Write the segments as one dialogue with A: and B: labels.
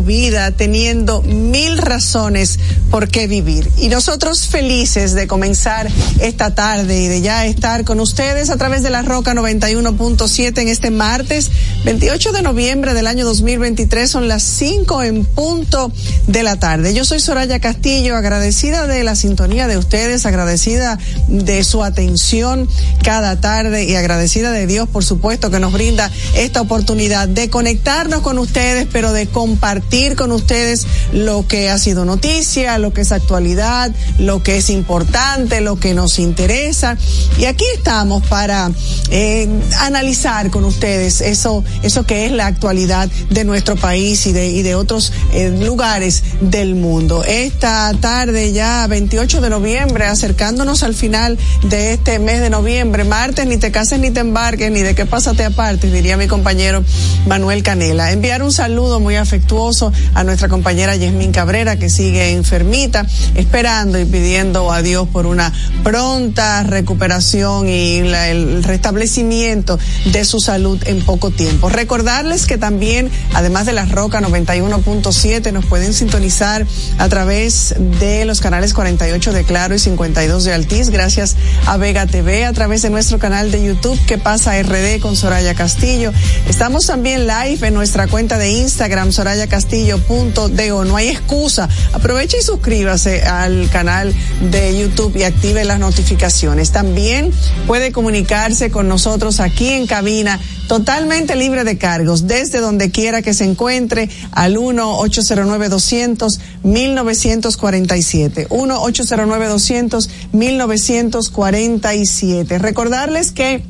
A: vida teniendo mil razones por qué vivir. Y nosotros felices de comenzar esta tarde y de ya estar con ustedes a través de la Roca 91.7 en este martes 28 de noviembre del año 2023. Son las 5 en punto de la tarde. Yo soy Soraya Castillo, agradecida de la sintonía de ustedes, agradecida de su atención cada tarde y agradecida de Dios, por supuesto, que nos brinda esta oportunidad de conectarnos con ustedes, pero de compartir con ustedes lo que ha sido noticia, lo que es actualidad, lo que es importante, lo que nos interesa. Y aquí estamos para eh, analizar con ustedes eso, eso que es la actualidad de nuestro país y de, y de otros eh, lugares del mundo. Esta tarde ya 28 de noviembre, acercándonos al final de este mes de noviembre, martes, ni te cases ni te embarques, ni de qué pásate aparte, diría mi compañero Manuel Canela. Enviar un saludo muy afectuoso a nuestra compañera Yasmín Cabrera, que sigue enfermita, esperando y pidiendo a Dios por una pronta recuperación y el restablecimiento de su salud en poco tiempo. Recordarles que también, además de la Roca 91.7, nos pueden sintonizar a través de los canales 48 de Claro y 52 de Altiz, gracias a Vega TV, a través de nuestro canal de YouTube, que pasa RD con Soraya Castillo. Estamos también live en nuestra cuenta de Instagram, sorayacastillo.do. No hay excusa. Aproveche y suscríbase al canal de YouTube y active las notificaciones. También puede comunicarse con nosotros aquí en cabina totalmente libre de cargos, desde donde quiera que se encuentre, al 1-809-200-1947. 1-809-200-1947. Recordarles que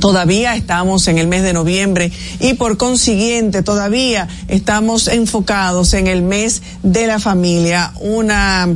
A: Todavía estamos en el mes de noviembre y por consiguiente todavía estamos enfocados en el mes de la familia. Una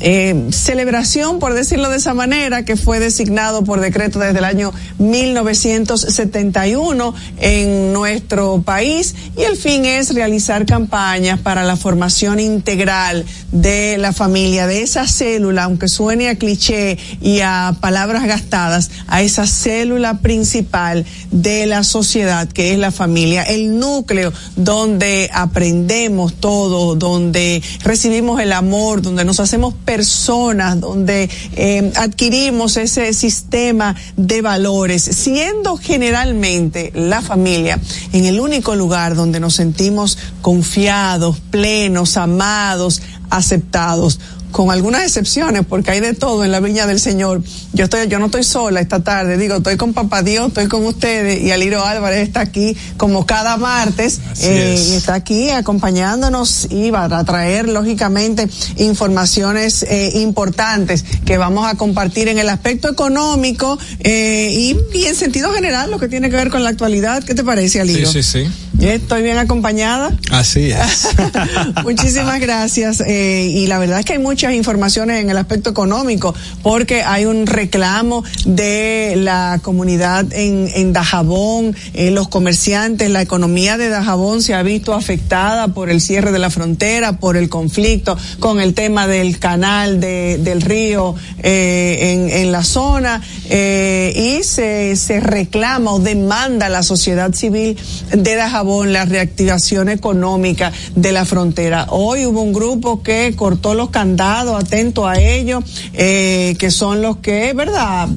A: eh, celebración, por decirlo de esa manera, que fue designado por decreto desde el año 1971 en nuestro país. Y el fin es realizar campañas para la formación integral de la familia, de esa célula, aunque suene a cliché y a palabras gastadas, a esa célula principal de la sociedad que es la familia, el núcleo donde aprendemos todo, donde recibimos el amor, donde nos hacemos personas, donde eh, adquirimos ese sistema de valores, siendo generalmente la familia en el único lugar donde nos sentimos confiados, plenos, amados, aceptados con algunas excepciones, porque hay de todo en la viña del Señor. Yo estoy, yo no estoy sola esta tarde, digo, estoy con Papá Dios, estoy con ustedes y Aliro Álvarez está aquí como cada martes eh, y está aquí acompañándonos y va a traer lógicamente informaciones eh, importantes que vamos a compartir en el aspecto económico eh, y, y, en sentido general lo que tiene que ver con la actualidad. ¿Qué te parece, Aliro?
B: Sí, sí, sí.
A: Estoy bien acompañada.
B: Así es.
A: Muchísimas gracias. Eh, y la verdad es que hay muchas informaciones en el aspecto económico, porque hay un reclamo de la comunidad en, en Dajabón, eh, los comerciantes, la economía de Dajabón se ha visto afectada por el cierre de la frontera, por el conflicto con el tema del canal de, del río eh, en, en la zona, eh, y se, se reclama o demanda la sociedad civil de Dajabón la reactivación económica de la frontera. Hoy hubo un grupo que cortó los candados, atento a ello, eh, que son los que, ¿verdad?,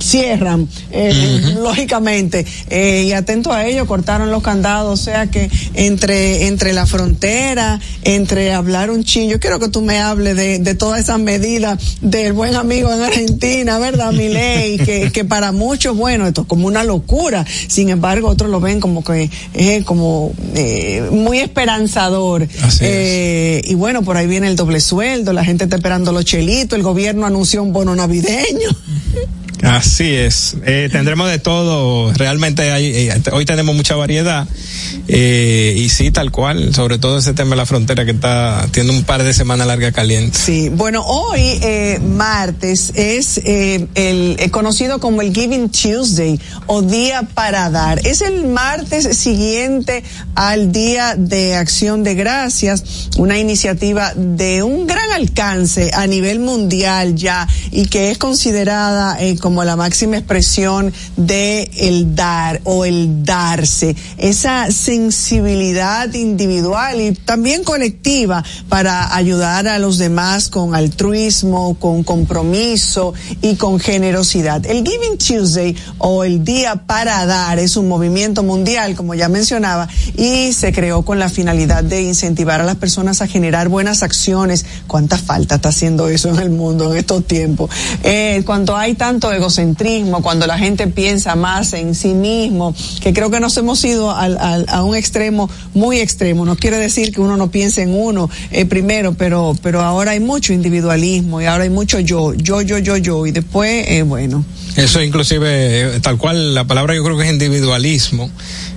A: cierran, eh, lógicamente, eh, y atento a ello, cortaron los candados, o sea que entre, entre la frontera, entre hablar un chin, yo quiero que tú me hables de, de todas esas medidas del buen amigo en Argentina, ¿verdad, mi ley? Que, que para muchos, bueno, esto es como una locura, sin embargo, otros lo ven como que es como como eh, muy esperanzador. Eh, y bueno, por ahí viene el doble sueldo, la gente está esperando los chelitos, el gobierno anunció un bono navideño.
B: Así es, eh, tendremos de todo, realmente hay, eh, hoy tenemos mucha variedad. Eh, y sí, tal cual, sobre todo ese tema de la frontera que está tiene un par de semanas larga caliente.
A: Sí, bueno, hoy eh, martes es el conocido como el Giving Tuesday o Día para Dar. Es el martes siguiente al Día de Acción de Gracias, una iniciativa de un gran alcance a nivel mundial ya y que es considerada como la máxima expresión de el dar o el darse, esa sensibilidad individual y también colectiva para ayudar a los demás con altruismo, con compromiso y con generosidad. El Giving Tuesday o el Día para Dar es un movimiento mundial, como ya mencionaba, y se creó con la finalidad de incentivar a las personas a generar buenas acciones. ¿Cuánta falta está haciendo eso en el mundo en estos tiempos? Eh, cuando hay tanto egocentrismo, cuando la gente piensa más en sí mismo, que creo que nos hemos ido al, al, a un extremo muy extremo. No quiere decir que uno no piense en uno eh, primero, pero, pero ahora hay mucho individualismo y ahora hay mucho yo, yo, yo, yo, yo, y después, eh, bueno.
B: Eso inclusive, eh, tal cual, la palabra yo creo que es individualismo.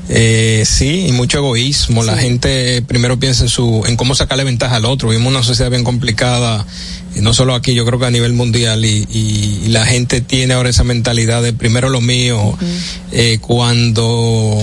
B: Eh, sí, y mucho egoísmo. Sí. La gente primero piensa en su, en cómo sacarle ventaja al otro. Vivimos una sociedad bien complicada, no solo aquí, yo creo que a nivel mundial, y, y, y la gente tiene ahora esa mentalidad de primero lo mío, uh -huh. eh, cuando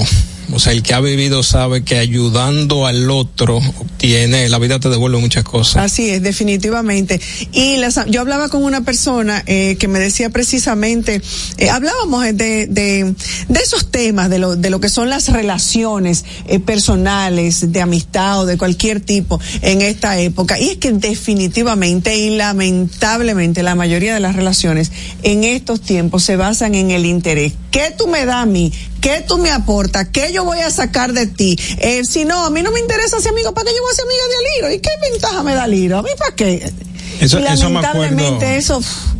B: o sea, el que ha vivido sabe que ayudando al otro obtiene, la vida te devuelve muchas cosas.
A: Así es, definitivamente. Y las, yo hablaba con una persona eh, que me decía precisamente, eh, hablábamos de, de, de, esos temas, de lo, de lo que son las relaciones eh, personales, de amistad o de cualquier tipo en esta época. Y es que definitivamente y lamentablemente la mayoría de las relaciones en estos tiempos se basan en el interés. ¿Qué tú me das a mí? ¿Qué tú me aportas? ¿Qué yo voy a sacar de ti? Eh, si no, a mí no me interesa ser amigo, ¿para qué yo voy a ser amiga de Aliro? ¿Y qué ventaja me da Aliro? ¿A mí para qué?
B: Eso,
A: y lamentablemente eso, me
B: eso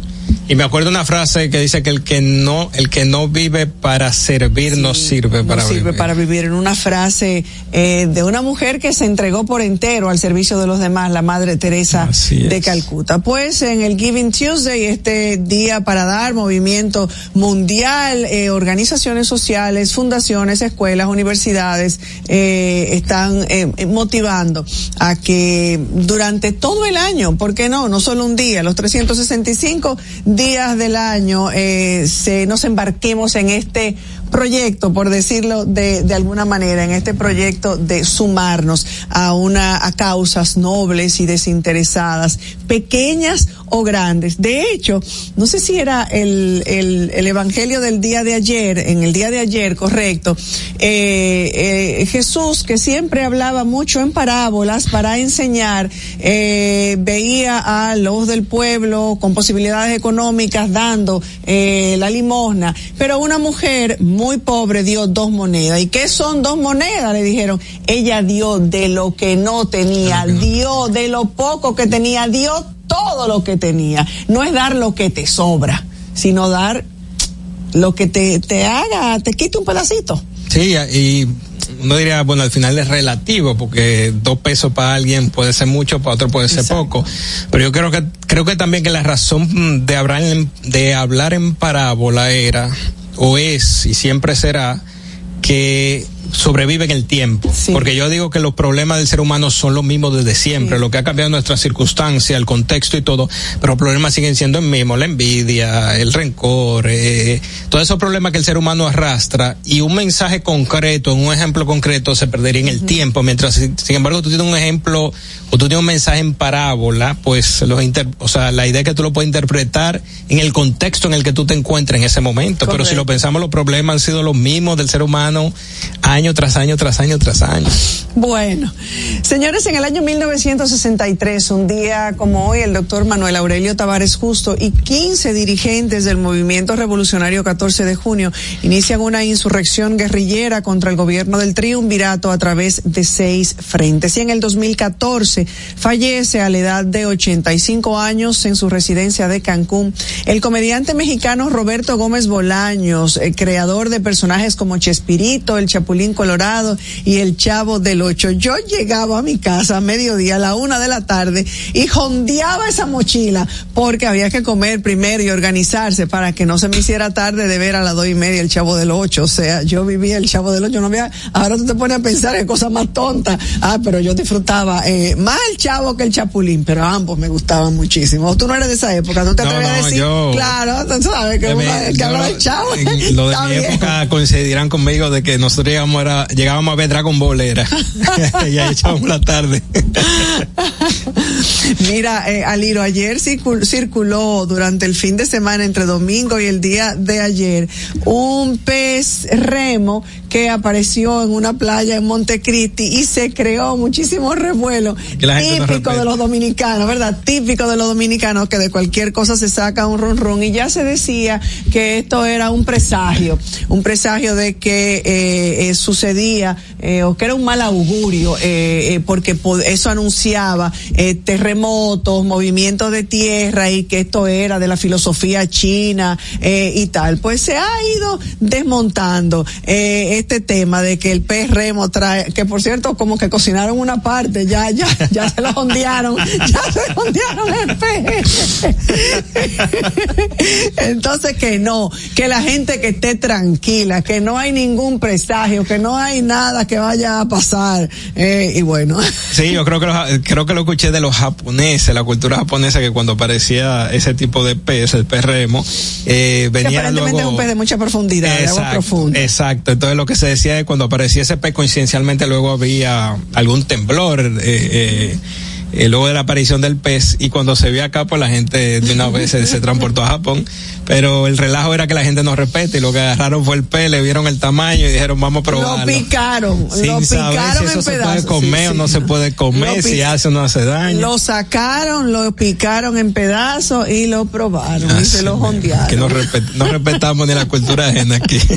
B: y me acuerdo una frase que dice que el que no, el que no vive para servir sí, no sirve para
A: no sirve
B: vivir.
A: para vivir. En una frase eh, de una mujer que se entregó por entero al servicio de los demás, la Madre Teresa de Calcuta. Pues en el Giving Tuesday, este día para dar, movimiento mundial, eh, organizaciones sociales, fundaciones, escuelas, universidades, eh, están motivando a que durante todo el año, ¿por qué no? No solo un día, los 365 días del año eh, se, nos embarquemos en este proyecto, por decirlo de, de alguna manera, en este proyecto de sumarnos a una a causas nobles y desinteresadas, pequeñas o grandes. De hecho, no sé si era el, el, el evangelio del día de ayer, en el día de ayer, correcto, eh, eh, Jesús, que siempre hablaba mucho en parábolas para enseñar, eh, veía a los del pueblo con posibilidades económicas dando la limosna, pero una mujer muy pobre dio dos monedas. ¿Y qué son dos monedas? Le dijeron. Ella dio de lo que no tenía, dio de lo poco que tenía, dio todo lo que tenía. No es dar lo que te sobra, sino dar lo que te, te haga, te quite un pedacito.
B: Sí, y uno diría, bueno, al final es relativo, porque dos pesos para alguien puede ser mucho, para otro puede ser Exacto. poco. Pero yo creo que, creo que también que la razón de hablar en, de hablar en parábola era, o es, y siempre será, que sobrevive en el tiempo. Sí. Porque yo digo que los problemas del ser humano son los mismos desde siempre. Sí. Lo que ha cambiado nuestra circunstancia, el contexto y todo, pero los problemas siguen siendo el mismo. La envidia, el rencor, eh, todos esos problemas que el ser humano arrastra y un mensaje concreto, un ejemplo concreto se perdería en el uh -huh. tiempo. Mientras, sin embargo, tú tienes un ejemplo o tú tienes un mensaje en parábola, pues los inter, o sea, la idea es que tú lo puedes interpretar en el contexto en el que tú te encuentres en ese momento. Correcto. Pero si lo pensamos, los problemas han sido los mismos del ser humano año tras año, tras año, tras año.
A: Bueno, señores, en el año 1963, un día como hoy, el doctor Manuel Aurelio Tavares Justo y 15 dirigentes del movimiento revolucionario 14 de junio inician una insurrección guerrillera contra el gobierno del triunvirato a través de seis frentes. Y en el 2014 fallece a la edad de 85 años en su residencia de Cancún el comediante mexicano Roberto Gómez Bolaños, eh, creador de personajes como Chespirito, el Chapulín Colorado y el Chavo del Ocho. Yo llegaba a mi casa a mediodía, a la una de la tarde, y jondeaba esa mochila porque había que comer primero y organizarse para que no se me hiciera tarde de ver a las dos y media el Chavo del Ocho. O sea, yo vivía el Chavo del Ocho, no había, ahora tú te pones a pensar en cosas más tontas. Ah, pero yo disfrutaba eh, más el Chavo que el Chapulín, pero ambos me gustaban muchísimo. Tú no eres de esa época, tú te
B: no,
A: atreves
B: no,
A: a decir,
B: yo,
A: claro, tú sabes que, uno, que yo, habla del Chavo.
B: Lo de mi época coincidirán conmigo de que nosotros era, llegábamos a ver Dragon Ball era. y ahí echábamos la tarde.
A: Mira, eh, Aliro, ayer circuló durante el fin de semana entre domingo y el día de ayer un pez remo que apareció en una playa en Montecristi y se creó muchísimo revuelo típico de los dominicanos, ¿verdad? Típico de los dominicanos que de cualquier cosa se saca un run run y ya se decía que esto era un presagio, un presagio de que eh, eh, sucedía eh, o que era un mal augurio porque eso anunciaba terremotos, movimientos de tierra y que esto era de la filosofía china y tal. Pues se ha ido desmontando este tema de que el pez remo trae, que por cierto, como que cocinaron una parte, ya, ya, ya se lo ondearon, ya se ondearon el pez. Entonces que no, que la gente que esté tranquila, que no hay ningún presagio, que no hay nada que vaya a pasar, eh, y bueno.
B: Sí, yo creo que lo, creo que lo escuché de los japoneses, la cultura japonesa, que cuando aparecía ese tipo de pez, el pez remo, eh, venía
A: aparentemente
B: luego,
A: es un pez de mucha profundidad, de agua profunda.
B: Exacto, entonces lo que se decía es cuando aparecía ese pez coincidencialmente luego había algún temblor, eh, eh eh, luego de la aparición del pez y cuando se vio acá pues la gente de una vez se, transportó a Japón. Pero el relajo era que la gente no respete y lo que agarraron fue el pez le vieron el tamaño y dijeron vamos a probarlo
A: lo picaron lo picaron
B: si eso se puede comer o no se puede comer si hace o no hace daño.
A: Lo sacaron lo picaron en pedazos y lo probaron y se lo jondearon
B: que no, respetamos ni la cultura ajena aquí.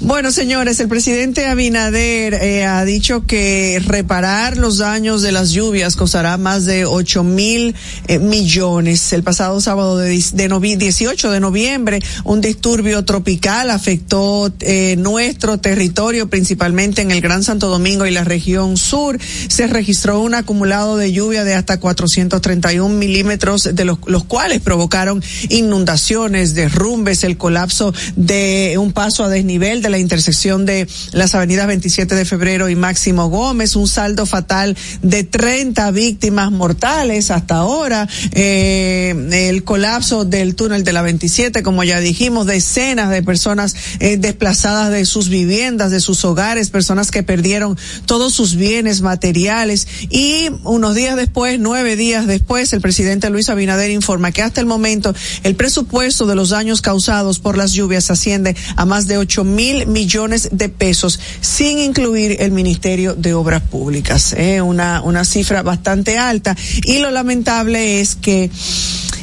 A: Bueno señores el presidente Abinader eh, ha dicho que reparar los daños de las lluvias costará más de 8 mil eh, millones. El pasado sábado de, de 18 de noviembre, un disturbio tropical afectó eh, nuestro territorio, principalmente en el Gran Santo Domingo y la región sur. Se registró un acumulado de lluvia de hasta 431 milímetros, de los, los cuales provocaron inundaciones, derrumbes, el colapso de un paso a desnivel de la intersección de las avenidas 27 de febrero y Máximo Gómez, un saldo fatal de 30 víctimas mortales hasta ahora, eh, el colapso del túnel de la 27, como ya dijimos, decenas de personas eh, desplazadas de sus viviendas, de sus hogares, personas que perdieron todos sus bienes materiales y unos días después, nueve días después, el presidente Luis Abinader informa que hasta el momento el presupuesto de los daños causados por las lluvias asciende a más de ocho mil millones de pesos, sin incluir el Ministerio de Obras Públicas. Una, una cifra bastante bastante alta. Y lo lamentable es que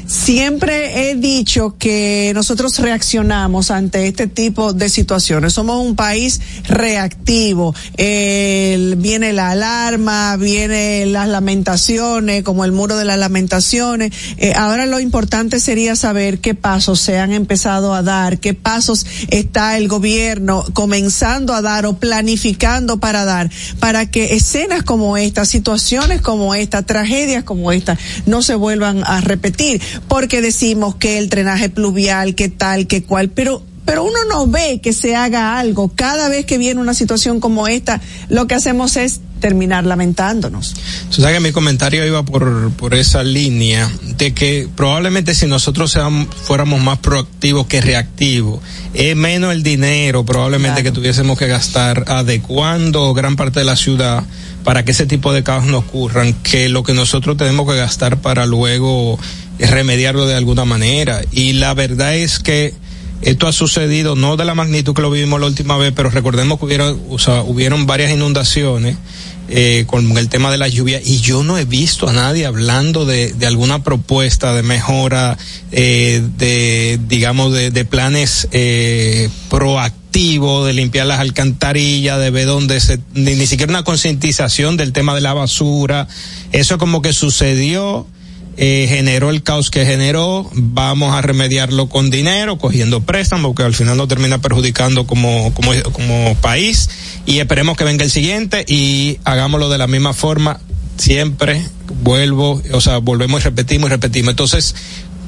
A: Siempre he dicho que nosotros reaccionamos ante este tipo de situaciones. Somos un país reactivo. viene la alarma, viene las lamentaciones, como el muro de las lamentaciones. Eh, ahora lo importante sería saber qué pasos se han empezado a dar, qué pasos está el gobierno comenzando a dar o planificando para dar, para que escenas como esta, situaciones como esta, tragedias como esta, no se vuelvan a repetir porque decimos que el drenaje pluvial, que tal, que cual, pero pero uno no ve que se haga algo. Cada vez que viene una situación como esta, lo que hacemos es terminar lamentándonos.
B: O sea que mi comentario iba por, por esa línea de que probablemente si nosotros seamos, fuéramos más proactivos que reactivos, es menos el dinero probablemente que tuviésemos que gastar adecuando gran parte de la ciudad para que ese tipo de casos no ocurran, que lo que nosotros tenemos que gastar para luego remediarlo de alguna manera. Y la verdad es que esto ha sucedido no de la magnitud que lo vimos la última vez, pero recordemos que hubieron, hubieron varias inundaciones eh, con el tema de la lluvia y yo no he visto a nadie hablando de, de alguna propuesta de mejora, eh, de, digamos, de, de planes eh, proactivos de limpiar las alcantarillas, de ver dónde se, ni, ni siquiera una concientización del tema de la basura. Eso como que sucedió eh, generó el caos que generó, vamos a remediarlo con dinero, cogiendo préstamos, que al final nos termina perjudicando como, como, como país, y esperemos que venga el siguiente y hagámoslo de la misma forma, siempre. Vuelvo, o sea, volvemos y repetimos y repetimos. Entonces,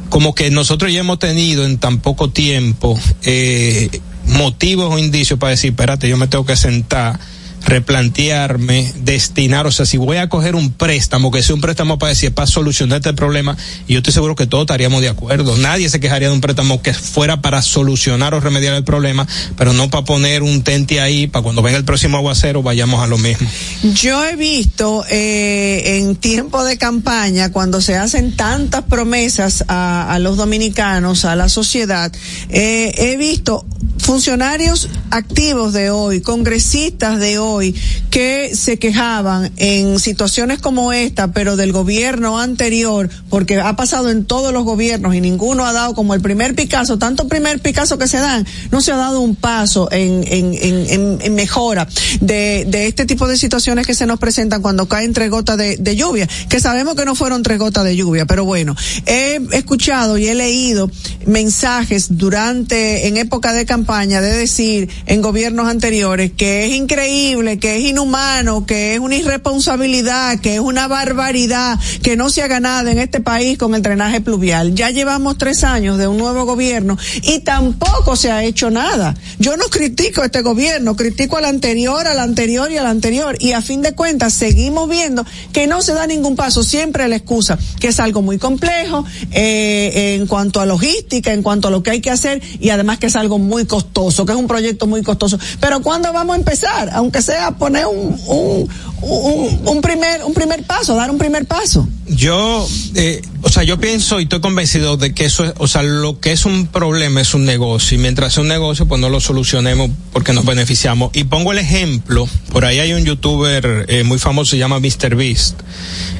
B: como que nosotros ya hemos tenido en tan poco tiempo eh, motivos o indicios para decir, espérate, yo me tengo que sentar replantearme, destinar, o sea, si voy a coger un préstamo, que sea un préstamo para decir, para solucionar este problema, y yo estoy seguro que todos estaríamos de acuerdo. Nadie se quejaría de un préstamo que fuera para solucionar o remediar el problema, pero no para poner un tente ahí, para cuando venga el próximo aguacero vayamos a lo mismo.
A: Yo he visto eh, en tiempo de campaña, cuando se hacen tantas promesas a, a los dominicanos, a la sociedad, eh, he visto funcionarios activos de hoy, congresistas de hoy, que se quejaban en situaciones como esta, pero del gobierno anterior, porque ha pasado en todos los gobiernos y ninguno ha dado como el primer Picasso, tanto primer Picasso que se dan, no se ha dado un paso en, en, en, mejora de, de este tipo de situaciones que se nos presentan cuando caen tres gotas de, de lluvia, que sabemos que no fueron tres gotas de lluvia, pero bueno, he escuchado y he leído mensajes durante, en época de campaña, de decir en gobiernos anteriores que es increíble, que es inhumano, que es una irresponsabilidad, que es una barbaridad, que no se haga nada en este país con el drenaje pluvial. Ya llevamos tres años de un nuevo gobierno y tampoco se ha hecho nada. Yo no critico a este gobierno, critico al anterior, al anterior y al anterior. Y a fin de cuentas seguimos viendo que no se da ningún paso. Siempre la excusa, que es algo muy complejo eh, en cuanto a logística, en cuanto a lo que hay que hacer y además que es algo muy costoso, que es un proyecto muy costoso. Pero ¿cuándo vamos a empezar? Aunque sea poner un, un, un, un primer, un primer paso, dar un primer paso.
B: Yo, eh, o sea, yo pienso y estoy convencido de que eso es, o sea, lo que es un problema es un negocio y mientras es un negocio, pues no lo solucionemos porque nos beneficiamos. Y pongo el ejemplo, por ahí hay un youtuber eh, muy famoso, se llama Mr. Beast,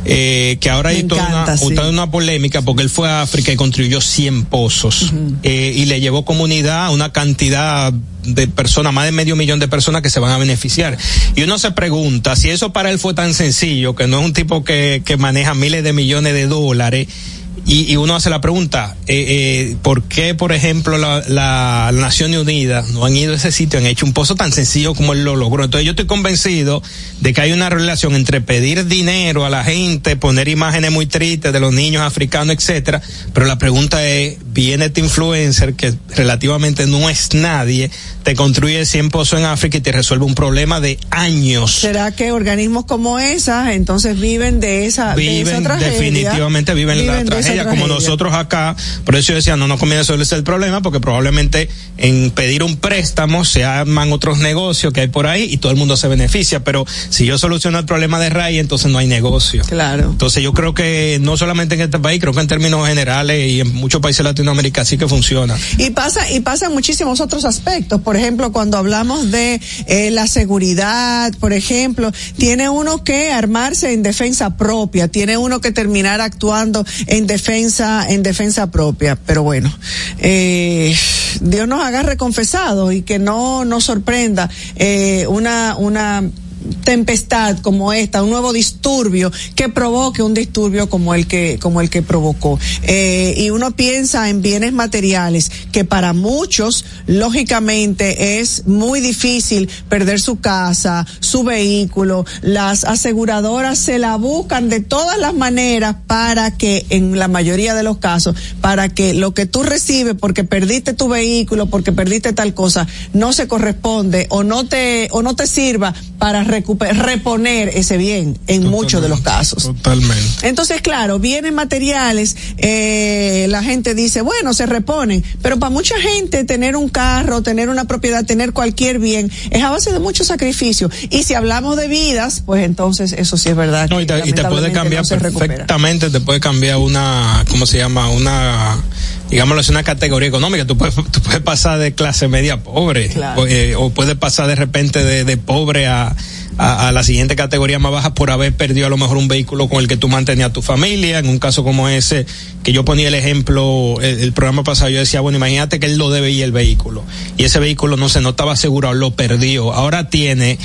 B: eh, que ahora hay toda una, sí. toda una polémica porque él fue a África y construyó 100 pozos uh -huh. eh, y le llevó comunidad a una cantidad de personas, más de medio millón de personas que se van a beneficiar. Y uno se pregunta si eso para él fue tan sencillo, que no es un tipo que, que maneja miles de millones de dólares, y, y, uno hace la pregunta, eh, eh, ¿por qué, por ejemplo, la, la, Naciones Unidas no han ido a ese sitio, han hecho un pozo tan sencillo como él lo logró? Entonces yo estoy convencido de que hay una relación entre pedir dinero a la gente, poner imágenes muy tristes de los niños africanos, etcétera, pero la pregunta es, viene este influencer que relativamente no es nadie, te construye 100 pozos en África y te resuelve un problema de años.
A: ¿Será que organismos como esas entonces viven de esa,
B: viven,
A: de esa tragedia?
B: Definitivamente viven, viven la tragedia como nosotros acá. Por eso yo decía, no nos conviene resolver el problema, porque probablemente en pedir un préstamo se arman otros negocios que hay por ahí y todo el mundo se beneficia. Pero si yo soluciono el problema de raíz, entonces no hay negocio.
A: Claro.
B: Entonces yo creo que no solamente en este país, creo que en términos generales y en muchos países de Latinoamérica sí que funciona.
A: Y pasa, y pasa en muchísimos otros aspectos. Por ejemplo, cuando hablamos de eh, la seguridad, por ejemplo, tiene uno que armarse en defensa propia, tiene uno que terminar actuando en defensa en defensa propia. Pero bueno eh, Dios nos agarre confesados y que no nos sorprenda eh, una una tempestad como esta, un nuevo disturbio que provoque un disturbio como el que como el que provocó. Eh, y uno piensa en bienes materiales que para muchos lógicamente es muy difícil perder su casa, su vehículo. Las aseguradoras se la buscan de todas las maneras para que en la mayoría de los casos para que lo que tú recibes porque perdiste tu vehículo, porque perdiste tal cosa, no se corresponde o no te o no te sirva para reponer ese bien en Totalmente. muchos de los casos.
B: Totalmente.
A: Entonces, claro, bienes materiales, eh, la gente dice, bueno, se reponen, pero para mucha gente tener un carro, tener una propiedad, tener cualquier bien, es a base de mucho sacrificio. Y si hablamos de vidas, pues entonces eso sí es verdad.
B: No, y te, y te puede cambiar no perfectamente, te puede cambiar una, ¿cómo se llama? Una digámoslo, es una categoría económica. Tú puedes, tú puedes pasar de clase media pobre
A: claro.
B: o, eh, o, puedes pasar de repente de, de pobre a, a, la siguiente categoría más baja por haber perdido a lo mejor un vehículo con el que tú mantenías tu familia. En un caso como ese, que yo ponía el ejemplo, el, programa pasado, yo decía, bueno, imagínate que él lo debe el vehículo. Y ese vehículo no se no estaba asegurado, lo perdió. Ahora tiene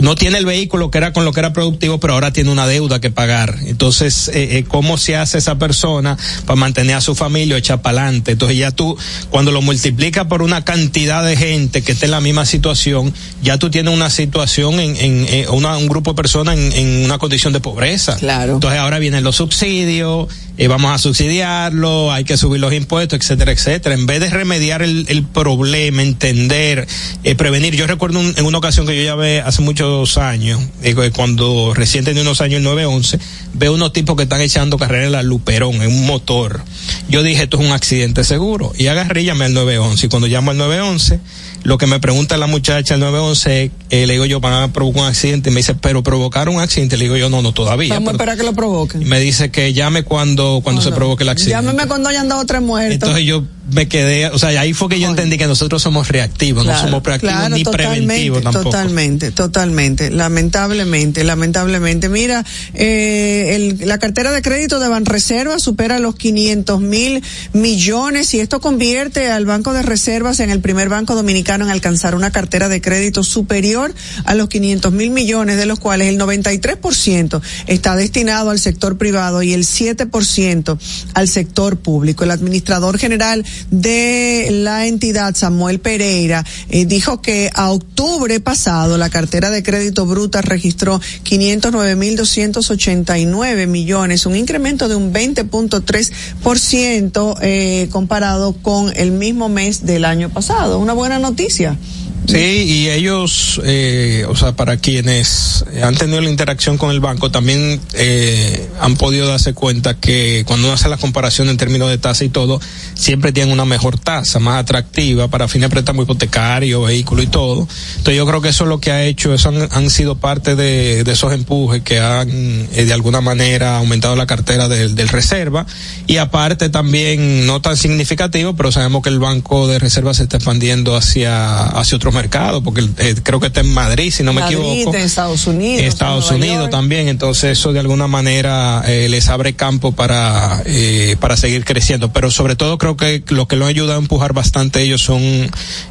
B: no tiene el vehículo que era con lo que era productivo, pero ahora tiene una deuda que pagar. Entonces, eh, eh, ¿cómo se hace esa persona para mantener a su familia o echar para adelante? Entonces ya tú, cuando lo multiplicas por una cantidad de gente que esté en la misma situación, ya tú tienes una situación en, en, en una, un grupo de personas en, en, una condición de pobreza.
A: Claro.
B: Entonces ahora vienen los subsidios, eh, vamos a subsidiarlo, hay que subir los impuestos, etcétera, etcétera. En vez de remediar el, el problema, entender, eh, prevenir. Yo recuerdo un, en una ocasión que yo ya ve hace muchos años, digo, cuando recién tenía unos años el 911, veo unos tipos que están echando carrera en la Luperón, en un motor. Yo dije, esto es un accidente seguro. Y agarré y llamé al 911. Y cuando llamo al 911, lo que me pregunta la muchacha el 911, eh, le digo yo, van a provocar un accidente. Y me dice, pero provocar un accidente. Le digo yo, no, no, todavía.
A: Vamos a esperar que lo provoquen.
B: Me dice que llame cuando, cuando se provoque el accidente.
A: Llámeme cuando hayan dado tres muertos.
B: Entonces yo me quedé, o sea, ahí fue que yo entendí que nosotros somos reactivos, claro, no somos proactivos claro, ni preventivos tampoco.
A: Totalmente, totalmente, lamentablemente, lamentablemente. Mira, eh, el, la cartera de crédito de Banreserva supera los 500 mil millones y esto convierte al Banco de Reservas en el primer banco dominicano en alcanzar una cartera de crédito superior a los 500 mil millones, de los cuales el 93% está destinado al sector privado y el 7% al sector público. El administrador general de la entidad, Samuel Pereira, eh, dijo que a octubre pasado la cartera de crédito bruta registró 509.289 millones, un incremento de un 20.3% eh, comparado con el mismo mes del año pasado. Una buena noticia justicia.
B: Sí, y ellos, eh, o sea, para quienes han tenido la interacción con el banco, también eh, han podido darse cuenta que cuando uno hace la comparación en términos de tasa y todo, siempre tienen una mejor tasa, más atractiva para fines de préstamo hipotecario, vehículo y todo. Entonces yo creo que eso es lo que ha hecho, eso han, sido parte de, esos empujes que han eh, de alguna manera aumentado la cartera del, del reserva y aparte también no tan significativo, pero sabemos que el banco de reserva se está expandiendo hacia, hacia otros mercado, porque eh, creo que está en Madrid, si no me
A: Madrid,
B: equivoco.
A: En Estados Unidos.
B: Estados Unidos también, entonces eso de alguna manera eh, les abre campo para, eh, para seguir creciendo. Pero sobre todo creo que lo que lo ha ayudado a empujar bastante ellos son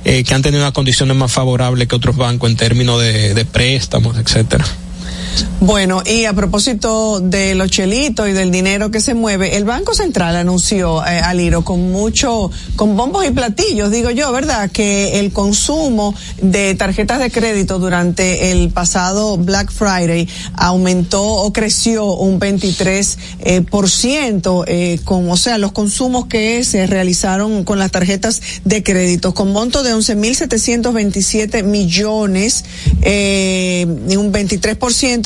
B: eh, que han tenido unas condiciones más favorables que otros bancos en términos de, de préstamos, etcétera.
A: Bueno, y a propósito de los chelitos y del dinero que se mueve, el Banco Central anunció, eh, Aliro, con mucho, con bombos y platillos, digo yo, ¿verdad? Que el consumo de tarjetas de crédito durante el pasado Black Friday aumentó o creció un 23 eh, por ciento, eh, con, o sea, los consumos que se realizaron con las tarjetas de crédito, con monto de 11.727 millones, eh, un 23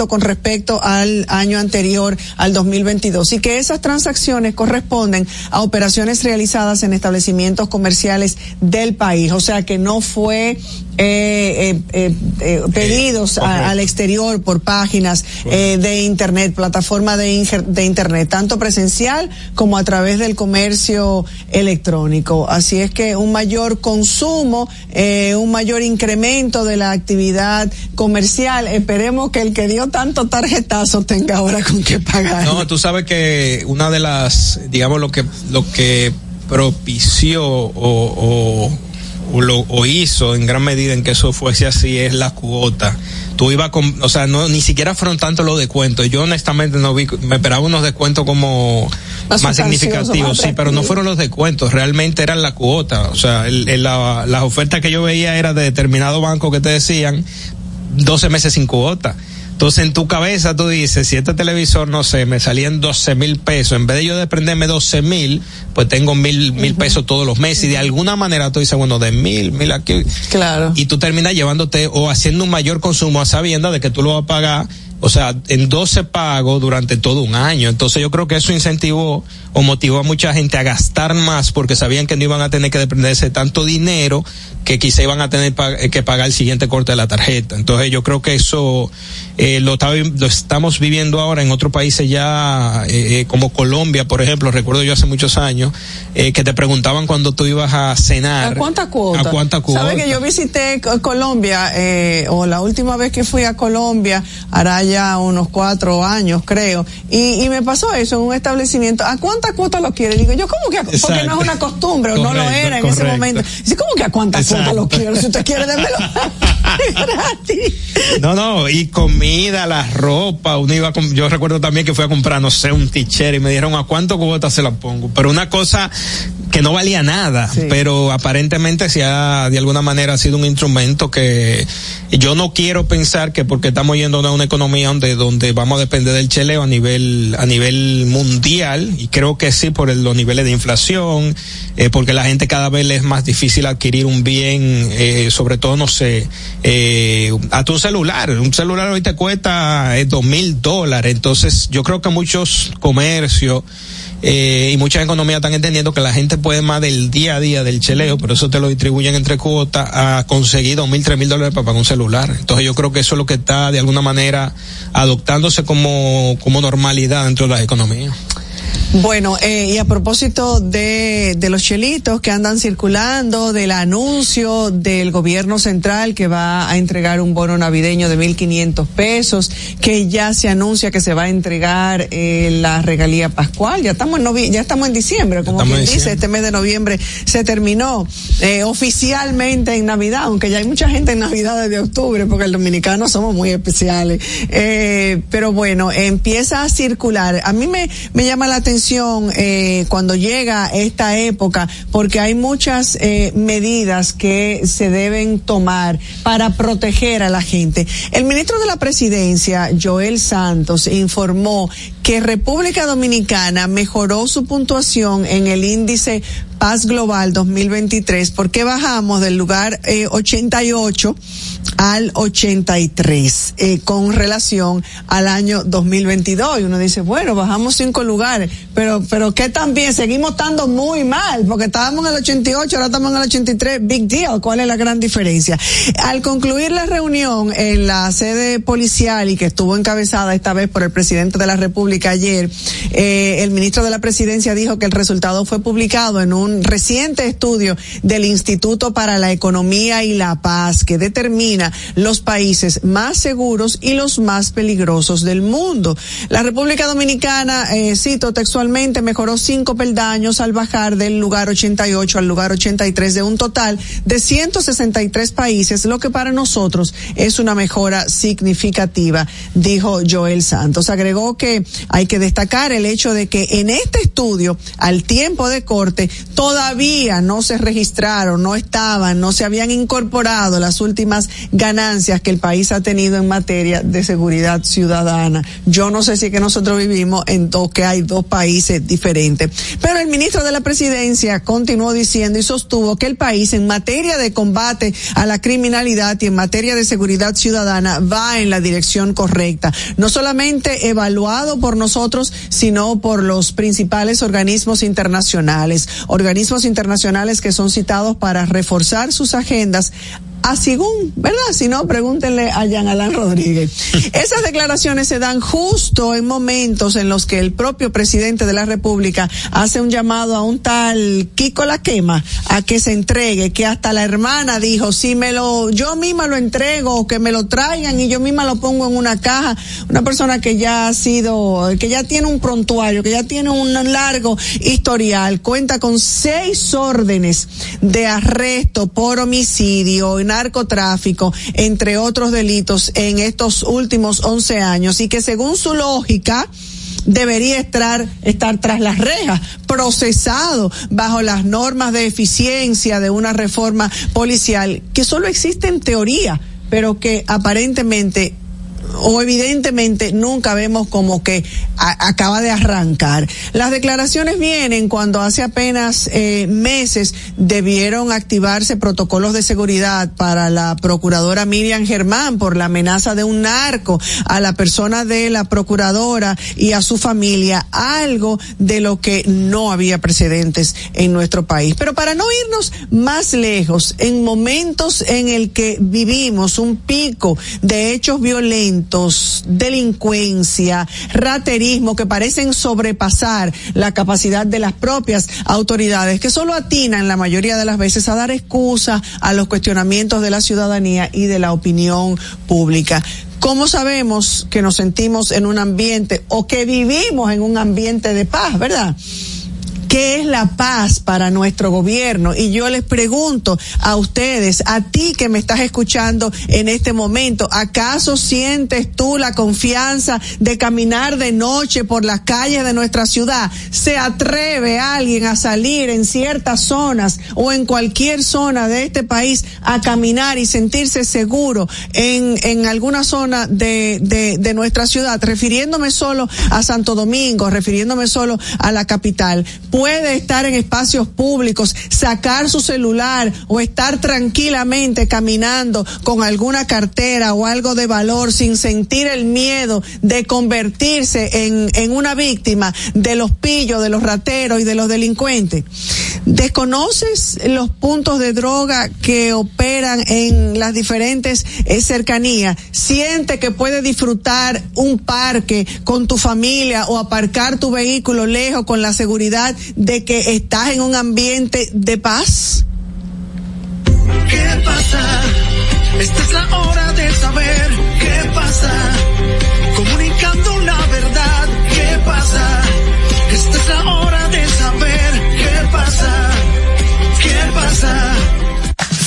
A: con respecto al año anterior, al 2022, y que esas transacciones corresponden a operaciones realizadas en establecimientos comerciales del país, o sea que no fue eh, eh, eh, pedidos a, al exterior por páginas de internet, plataforma de, de, internet, tanto presencial como a través del comercio electrónico. Así es que un mayor consumo, un mayor incremento de la actividad comercial. Esperemos que el que dio tanto tarjetazo tenga ahora con qué pagar.
B: No, tú sabes que una de las, digamos, lo que, lo que propició o, o o, lo, o hizo en gran medida en que eso fuese así es la cuota. Tú ibas con, o sea, no, ni siquiera afrontando los descuentos. Yo honestamente no vi, me esperaba unos descuentos como más, más significativos, sí, pero no fueron los descuentos, realmente eran la cuota. O sea, el, el, la, las ofertas que yo veía era de determinado banco que te decían 12 meses sin cuota. Entonces en tu cabeza tú dices, si este televisor, no sé, me salían 12 mil pesos, en vez de yo desprenderme 12 mil, pues tengo mil, mil uh -huh. pesos todos los meses y de alguna manera tú dices, bueno, de mil, mil aquí.
A: Claro.
B: Y tú terminas llevándote o haciendo un mayor consumo a sabienda de que tú lo vas a pagar o sea, en 12 pagos durante todo un año. Entonces yo creo que eso incentivó o motivó a mucha gente a gastar más porque sabían que no iban a tener que desprenderse de tanto dinero que quizá iban a tener que pagar el siguiente corte de la tarjeta. Entonces yo creo que eso eh, lo, lo, estamos viviendo ahora en otros países ya, eh, como Colombia, por ejemplo. Recuerdo yo hace muchos años eh, que te preguntaban cuando tú ibas a cenar.
A: ¿A cuánta cuota?
B: ¿A cuánta cuota?
A: ¿Sabes que yo visité Colombia eh, o la última vez que fui a Colombia, hará ya unos cuatro años, creo, y, y me pasó eso en un establecimiento. ¿A cuánta cuota lo quiere? Digo, yo, ¿cómo que? A, porque no es una costumbre, correcto, no lo era en correcto. ese momento. Dice, ¿cómo que a cuánta Exacto. cuota lo quiero? Si usted quiere, démelo.
B: No, no, y comida, la ropa, uno iba con, yo recuerdo también que fui a comprar, no sé, un t y me dijeron, ¿a cuánto cuotas se la pongo? Pero una cosa que no valía nada, pero aparentemente se ha, de alguna manera, ha sido un instrumento que yo no quiero pensar que porque estamos yendo a una economía donde, donde vamos a depender del cheleo a nivel, a nivel mundial, y creo que sí por los niveles de inflación, eh, porque la gente cada vez le es más difícil adquirir un bien, eh, sobre todo, no sé, eh, a tu celular. Un celular hoy te cuesta eh, dos mil dólares, entonces yo creo que muchos comercios, eh, y muchas economías están entendiendo que la gente puede más del día a día del cheleo, pero eso te lo distribuyen entre cuotas a conseguir dos mil, tres mil dólares para pagar un celular. Entonces yo creo que eso es lo que está de alguna manera adoptándose como, como normalidad dentro de las economías.
A: Bueno, eh, y a propósito de, de los chelitos que andan circulando, del anuncio del gobierno central que va a entregar un bono navideño de 1.500 pesos, que ya se anuncia que se va a entregar eh, la regalía pascual. Ya estamos en, ya estamos en diciembre, como quien dice, este mes de noviembre se terminó eh, oficialmente en Navidad, aunque ya hay mucha gente en Navidad desde octubre, porque el dominicano somos muy especiales. Eh, pero bueno, empieza a circular. A mí me, me llama la atención eh, cuando llega esta época, porque hay muchas eh, medidas que se deben tomar para proteger a la gente. El ministro de la Presidencia, Joel Santos, informó que República Dominicana mejoró su puntuación en el índice Paz Global 2023 porque bajamos del lugar eh, 88 al 83 eh, con relación al año 2022 y uno dice bueno bajamos cinco lugares pero pero qué también seguimos estando muy mal porque estábamos en el 88 ahora estamos en el 83 big deal cuál es la gran diferencia al concluir la reunión en la sede policial y que estuvo encabezada esta vez por el presidente de la República ayer eh, el ministro de la Presidencia dijo que el resultado fue publicado en un reciente estudio del Instituto para la Economía y la Paz que determina los países más seguros y los más peligrosos del mundo. La República Dominicana, eh, cito textualmente, mejoró cinco peldaños al bajar del lugar 88 al lugar 83 de un total de 163 países, lo que para nosotros es una mejora significativa, dijo Joel Santos. Agregó que hay que destacar el hecho de que en este estudio, al tiempo de corte, todavía no se registraron, no estaban, no se habían incorporado las últimas ganancias que el país ha tenido en materia de seguridad ciudadana. Yo no sé si es que nosotros vivimos en dos, que hay dos países diferentes. Pero el ministro de la presidencia continuó diciendo y sostuvo que el país en materia de combate a la criminalidad y en materia de seguridad ciudadana va en la dirección correcta. No solamente evaluado por nosotros, sino por los principales organismos internacionales, organismos internacionales que son citados para reforzar sus agendas a según, ¿verdad? Si no, pregúntenle a Jean Alain Rodríguez. Esas declaraciones se dan justo en momentos en los que el propio presidente de la República hace un llamado a un tal Kiko La Quema a que se entregue, que hasta la hermana dijo, si me lo, yo misma lo entrego, que me lo traigan y yo misma lo pongo en una caja. Una persona que ya ha sido, que ya tiene un prontuario, que ya tiene un largo historial, cuenta con seis órdenes de arresto por homicidio, narcotráfico, entre otros delitos en estos últimos 11 años y que según su lógica, debería estar, estar tras las rejas, procesado bajo las normas de eficiencia de una reforma policial que solo existe en teoría, pero que aparentemente o evidentemente nunca vemos como que acaba de arrancar. Las declaraciones vienen cuando hace apenas eh, meses debieron activarse protocolos de seguridad para la procuradora Miriam Germán por la amenaza de un narco a la persona de la procuradora y a su familia, algo de lo que no había precedentes en nuestro país. Pero para no irnos más lejos, en momentos en el que vivimos un pico de hechos violentos, delincuencia, raterismo que parecen sobrepasar la capacidad de las propias autoridades, que solo atinan la mayoría de las veces a dar excusa a los cuestionamientos de la ciudadanía y de la opinión pública. ¿Cómo sabemos que nos sentimos en un ambiente o que vivimos en un ambiente de paz, verdad? ¿Qué es la paz para nuestro gobierno? Y yo les pregunto a ustedes, a ti que me estás escuchando en este momento, ¿acaso sientes tú la confianza de caminar de noche por las calles de nuestra ciudad? ¿Se atreve alguien a salir en ciertas zonas o en cualquier zona de este país a caminar y sentirse seguro en, en alguna zona de, de, nuestra ciudad? Refiriéndome solo a Santo Domingo, refiriéndome solo a la capital estar en espacios públicos, sacar su celular o estar tranquilamente caminando con alguna cartera o algo de valor sin sentir el miedo de convertirse en, en una víctima de los pillos, de los rateros y de los delincuentes. ¿Desconoces los puntos de droga que operan en las diferentes eh, cercanías? ¿Siente que puede disfrutar un parque con tu familia o aparcar tu vehículo lejos con la seguridad de que estás en un ambiente de paz?
C: ¿Qué pasa? Esta es la hora de saber qué pasa. Comunicando la verdad, ¿qué pasa? Esta es la hora de saber qué pasa. ¿Qué pasa?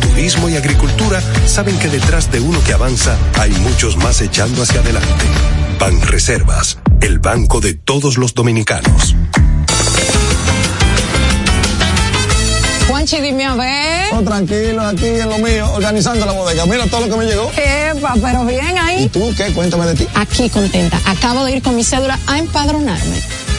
D: turismo y agricultura saben que detrás de uno que avanza hay muchos más echando hacia adelante. Banreservas, el banco de todos los dominicanos.
E: Juanchi, dime a ver.
F: Oh, tranquilo, aquí en lo mío, organizando la bodega. Mira todo lo que me llegó.
E: Epa, pero bien ahí.
F: ¿Y tú qué? Cuéntame de ti.
E: Aquí contenta. Acabo de ir con mi cédula a empadronarme.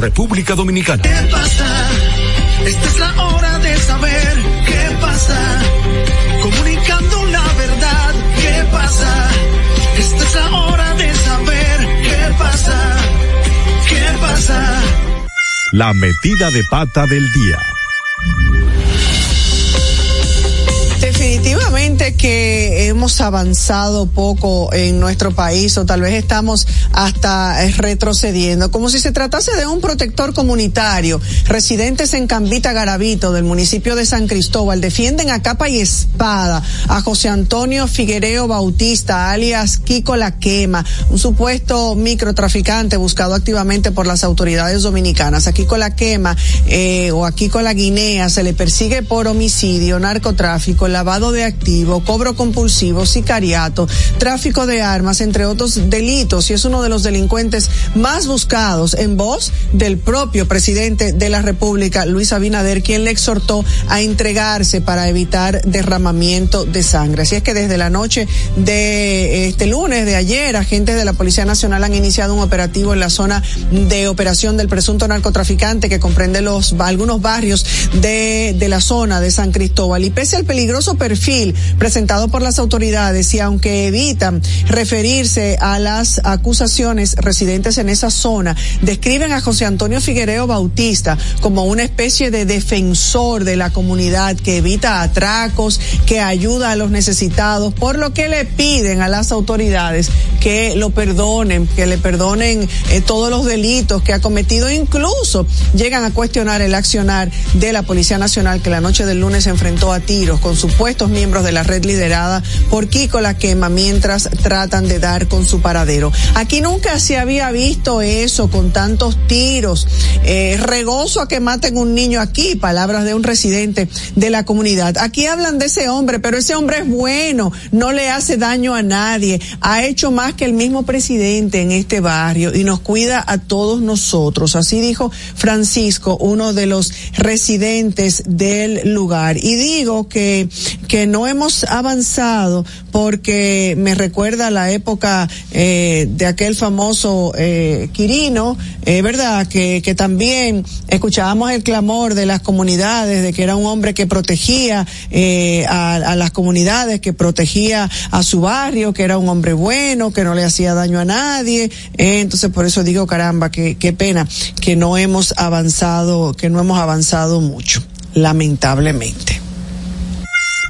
G: República Dominicana.
C: ¿Qué pasa? Esta es la hora de saber qué pasa. Comunicando la verdad, ¿qué pasa? Esta es la hora de saber qué pasa. ¿Qué pasa?
G: La metida de pata del día.
A: Definitivamente que hemos avanzado poco en nuestro país o tal vez estamos hasta eh, retrocediendo, como si se tratase de un protector comunitario. Residentes en Cambita Garavito del municipio de San Cristóbal defienden a capa y espada a José Antonio Figuereo Bautista, alias Kiko La Quema, un supuesto microtraficante buscado activamente por las autoridades dominicanas. A Kiko La Quema eh, o a Kiko La Guinea se le persigue por homicidio, narcotráfico, lavado de activo, cobro compulsivo, sicariato, tráfico de armas, entre otros delitos, y es uno de los delincuentes más buscados en voz del propio presidente de la República, Luis Abinader, quien le exhortó a entregarse para evitar derramamiento de sangre. Así es que desde la noche de este lunes, de ayer, agentes de la Policía Nacional han iniciado un operativo en la zona de operación del presunto narcotraficante que comprende los algunos barrios de, de la zona de San Cristóbal. Y pese al peligroso perfil presentado por las autoridades y aunque evitan referirse a las acusaciones residentes en esa zona, describen a José Antonio Figuereo Bautista como una especie de defensor de la comunidad que evita atracos, que ayuda a los necesitados, por lo que le piden a las autoridades que lo perdonen, que le perdonen eh, todos los delitos que ha cometido, incluso llegan a cuestionar el accionar de la Policía Nacional que la noche del lunes se enfrentó a tiros con supuestos miembros de la red liderada por Kiko La Quema mientras tratan de dar con su paradero. Aquí nunca se había visto eso con tantos tiros. Eh, regozo a que maten un niño aquí, palabras de un residente de la comunidad. Aquí hablan de ese hombre, pero ese hombre es bueno, no le hace daño a nadie, ha hecho más que el mismo presidente en este barrio y nos cuida a todos nosotros. Así dijo Francisco, uno de los residentes del lugar. Y digo que, que no hemos avanzado porque me recuerda la época eh, de aquel famoso eh, Quirino, eh, ¿verdad? Que, que también escuchábamos el clamor de las comunidades, de que era un hombre que protegía eh, a, las comunidades, que protegía a su barrio, que era un hombre bueno, que no le hacía daño a nadie. Eh, entonces por eso digo, caramba, que, qué pena que no hemos avanzado, que no hemos avanzado mucho, lamentablemente.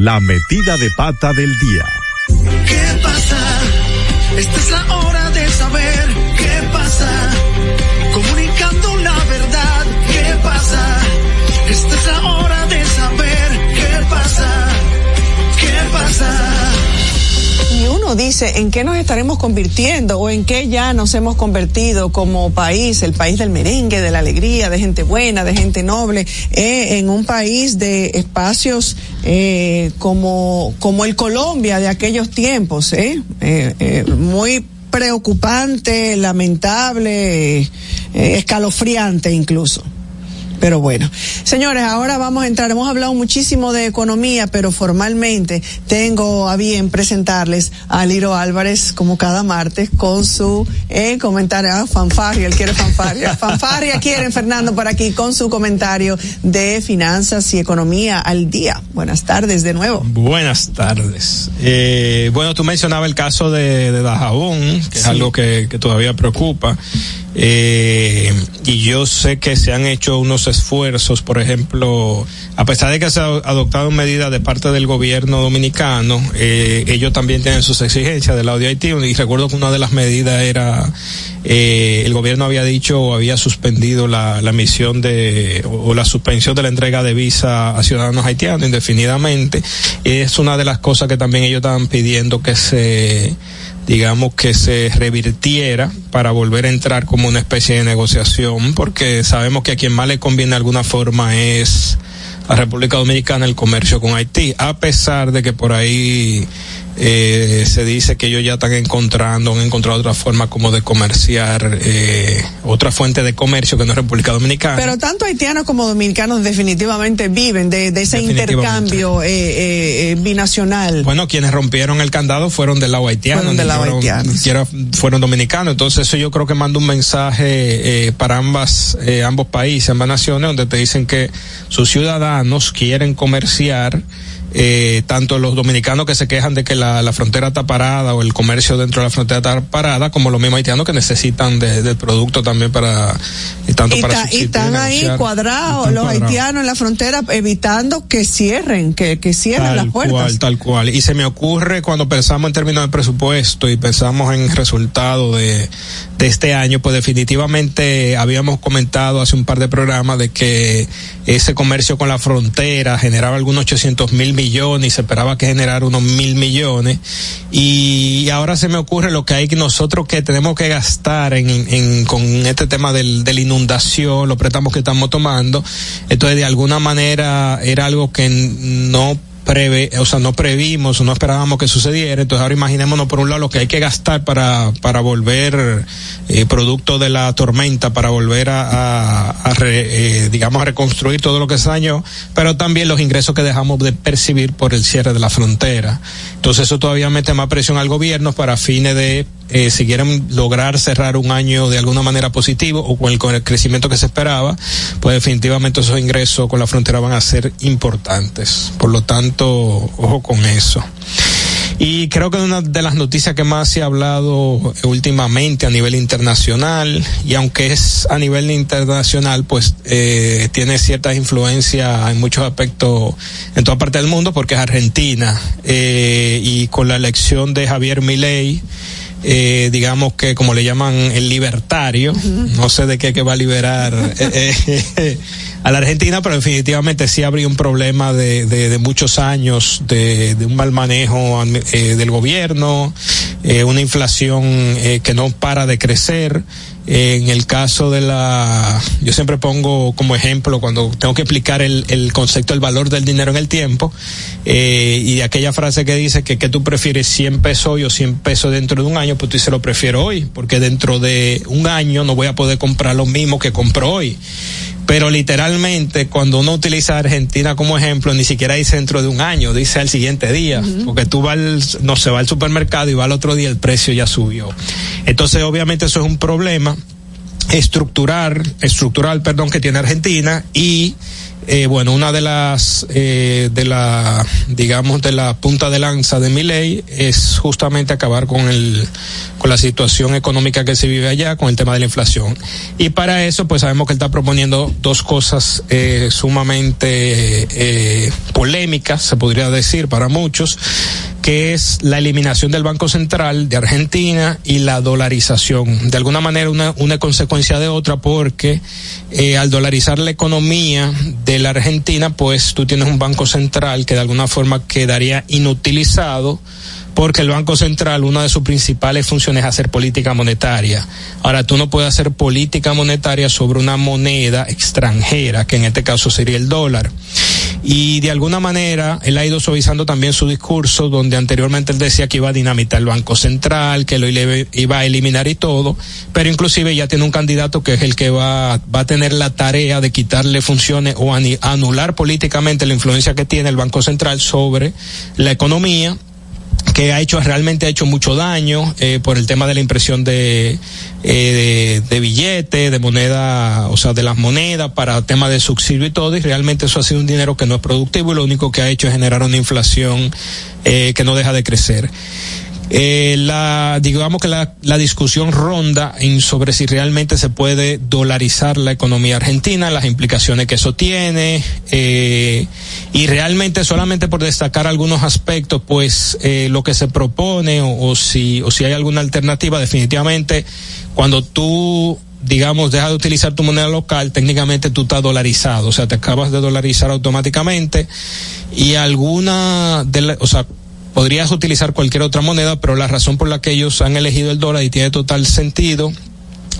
G: La metida de pata del día.
C: ¿Qué pasa? Esta es la hora de saber qué pasa. Comunicando la verdad, ¿qué pasa? Esta es la hora de saber qué pasa. ¿Qué pasa?
A: Y uno dice, ¿en qué nos estaremos convirtiendo o en qué ya nos hemos convertido como país, el país del merengue, de la alegría, de gente buena, de gente noble, eh, en un país de espacios eh, como, como el Colombia de aquellos tiempos, eh? eh, eh muy preocupante, lamentable, eh, escalofriante incluso. Pero bueno, señores, ahora vamos a entrar. Hemos hablado muchísimo de economía, pero formalmente tengo a bien presentarles a Liro Álvarez, como cada martes, con su eh, comentario. Ah, fanfarria, él quiere fanfarria. Fanfarria quiere Fernando por aquí con su comentario de finanzas y economía al día. Buenas tardes de nuevo.
B: Buenas tardes. Eh, bueno, tú mencionabas el caso de, de Dajabón, que es algo que, que todavía preocupa. Eh, y yo sé que se han hecho unos esfuerzos, por ejemplo, a pesar de que se ha adoptado medidas de parte del gobierno dominicano, eh, ellos también tienen sus exigencias del de Haití. Y recuerdo que una de las medidas era, eh, el gobierno había dicho o había suspendido la, la misión de, o, o la suspensión de la entrega de visa a ciudadanos haitianos indefinidamente. Es una de las cosas que también ellos estaban pidiendo que se, digamos que se revirtiera para volver a entrar como una especie de negociación, porque sabemos que a quien más le conviene de alguna forma es a República Dominicana el comercio con Haití, a pesar de que por ahí eh, se dice que ellos ya están encontrando, han encontrado otra forma como de comerciar, eh, otra fuente de comercio que no es República Dominicana.
A: Pero tanto haitianos como dominicanos definitivamente viven de, de ese intercambio eh, eh, eh, binacional.
B: Bueno, quienes rompieron el candado fueron del lado haitiano,
A: Fueron del
B: ni
A: lado
B: fueron-
A: haitiano,
B: fueron dominicanos. Entonces eso yo creo que manda un mensaje eh, para ambas, eh, ambos países, ambas naciones, donde te dicen que sus ciudadanos quieren comerciar eh, tanto los dominicanos que se quejan de que la, la, frontera está parada o el comercio dentro de la frontera está parada, como los mismos haitianos que necesitan de, del producto también para y tanto
A: y
B: para
A: ta, y están ahí cuadrados los cuadrado. haitianos en la frontera evitando que cierren, que, que cierren
B: tal
A: las puertas.
B: Cual, tal cual. Y se me ocurre cuando pensamos en términos de presupuesto y pensamos en resultado de, de este año, pues definitivamente habíamos comentado hace un par de programas de que ese comercio con la frontera generaba algunos 800 mil millones y se esperaba que generara unos mil millones. Y ahora se me ocurre lo que hay que nosotros que tenemos que gastar en, en con este tema del, de la inundación, los préstamos que estamos tomando. Entonces, de alguna manera era algo que no preve, o sea, no previmos, no esperábamos que sucediera. Entonces ahora imaginémonos por un lado lo que hay que gastar para, para volver, eh, producto de la tormenta, para volver a, re, eh, digamos, a reconstruir todo lo que se dañó, pero también los ingresos que dejamos de percibir por el cierre de la frontera. Entonces eso todavía mete más presión al gobierno para fines de eh, si quieren lograr cerrar un año de alguna manera positivo o con el, con el crecimiento que se esperaba, pues definitivamente esos ingresos con la frontera van a ser importantes. Por lo tanto, ojo con eso. Y creo que una de las noticias que más se ha hablado últimamente a nivel internacional, y aunque es a nivel internacional, pues eh, tiene cierta influencia en muchos aspectos en toda parte del mundo, porque es Argentina. Eh, y con la elección de Javier Milei, eh, digamos que como le llaman el libertario, uh -huh. no sé de qué que va a liberar eh, eh, a la Argentina, pero definitivamente sí habría un problema de, de, de muchos años de, de, un mal manejo del gobierno, una inflación que no para de crecer. En el caso de la, yo siempre pongo como ejemplo cuando tengo que explicar el, el concepto del valor del dinero en el tiempo, eh, y aquella frase que dice que, que tú prefieres 100 pesos hoy o 100 pesos dentro de un año, pues tú se lo prefiero hoy, porque dentro de un año no voy a poder comprar lo mismo que compro hoy pero literalmente cuando uno utiliza Argentina como ejemplo, ni siquiera dice dentro de un año, dice al siguiente día, uh -huh. porque tú vas, al, no se va al supermercado y va al otro día el precio ya subió. Entonces, obviamente eso es un problema estructural, estructural, perdón, que tiene Argentina y eh, bueno, una de las, eh, de la, digamos, de la punta de lanza de mi ley es justamente acabar con el, con la situación económica que se vive allá, con el tema de la inflación. Y para eso, pues sabemos que él está proponiendo dos cosas eh, sumamente eh, polémicas, se podría decir, para muchos que es la eliminación del Banco Central de Argentina y la dolarización. De alguna manera una, una consecuencia de otra porque eh, al dolarizar la economía de la Argentina, pues tú tienes un Banco Central que de alguna forma quedaría inutilizado porque el Banco Central, una de sus principales funciones es hacer política monetaria. Ahora, tú no puedes hacer política monetaria sobre una moneda extranjera, que en este caso sería el dólar. Y de alguna manera, él ha ido suavizando también su discurso, donde anteriormente él decía que iba a dinamitar el Banco Central, que lo iba a eliminar y todo, pero inclusive ya tiene un candidato que es el que va, va a tener la tarea de quitarle funciones o anular políticamente la influencia que tiene el Banco Central sobre la economía que ha hecho realmente ha hecho mucho daño eh, por el tema de la impresión de, eh, de, billetes, de moneda, o sea, de las monedas para temas de subsidio y todo, y realmente eso ha sido un dinero que no es productivo y lo único que ha hecho es generar una inflación eh, que no deja de crecer. Eh, la, digamos que la, la, discusión ronda en sobre si realmente se puede dolarizar la economía argentina, las implicaciones que eso tiene, eh, y realmente solamente por destacar algunos aspectos, pues eh, lo que se propone o, si, o si hay alguna alternativa, definitivamente cuando tú digamos, deja de utilizar tu moneda local, técnicamente tú estás dolarizado, o sea, te acabas de dolarizar automáticamente y alguna de la, o sea, podrías utilizar cualquier otra moneda, pero la razón por la que ellos han elegido el dólar y tiene total sentido,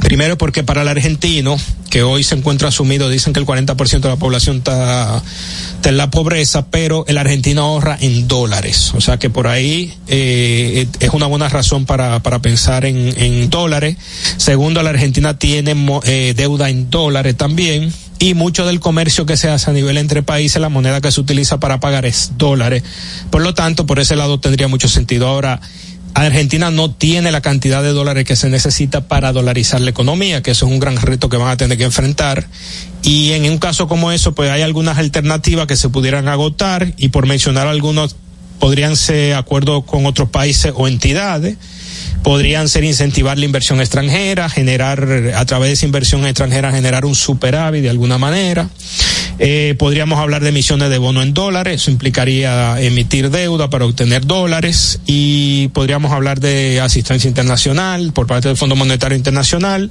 B: primero porque para el argentino, que hoy se encuentra sumido, dicen que el 40% de la población está, está, en la pobreza, pero el argentino ahorra en dólares, o sea que por ahí eh, es una buena razón para, para pensar en, en dólares. Segundo, la Argentina tiene eh, deuda en dólares también y mucho del comercio que se hace a nivel entre países, la moneda que se utiliza para pagar es dólares. Por lo tanto, por ese lado tendría mucho sentido. Ahora, Argentina no tiene la cantidad de dólares que se necesita para dolarizar la economía, que eso es un gran reto que van a tener que enfrentar. Y en un caso como eso, pues hay algunas alternativas que se pudieran agotar y por mencionar algunos, podrían ser acuerdos con otros países o entidades podrían ser incentivar la inversión extranjera, generar a través de esa inversión extranjera generar un superávit de alguna manera. Eh, podríamos hablar de emisiones de bono en dólares, eso implicaría emitir deuda para obtener dólares y podríamos hablar de asistencia internacional por parte del Fondo Monetario Internacional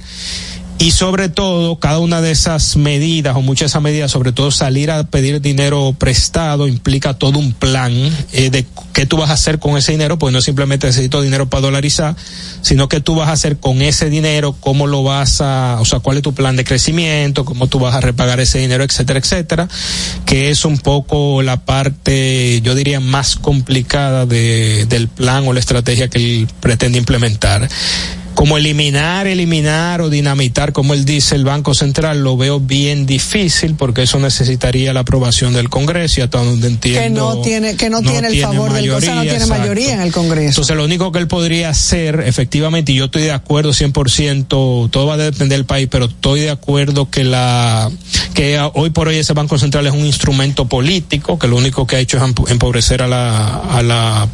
B: y sobre todo cada una de esas medidas o muchas de esas medidas, sobre todo salir a pedir dinero prestado implica todo un plan eh, de qué tú vas a hacer con ese dinero, pues no simplemente necesito dinero para dolarizar, sino qué tú vas a hacer con ese dinero, cómo lo vas a, o sea, cuál es tu plan de crecimiento, cómo tú vas a repagar ese dinero, etcétera, etcétera, que es un poco la parte, yo diría, más complicada de, del plan o la estrategia que él pretende implementar como eliminar, eliminar o dinamitar, como él dice, el Banco Central, lo veo bien difícil porque eso necesitaría la aprobación del Congreso y hasta donde entiendo.
A: Que no tiene, que no, tiene el favor del Congreso, no tiene
B: exacto.
A: mayoría en el Congreso.
B: Entonces, lo único que él podría hacer, efectivamente, y yo estoy de acuerdo 100%, todo va a depender del país, pero estoy de acuerdo que la, que hoy por hoy ese Banco Central es un instrumento político, que lo único que ha hecho es empobrecer a la, a la,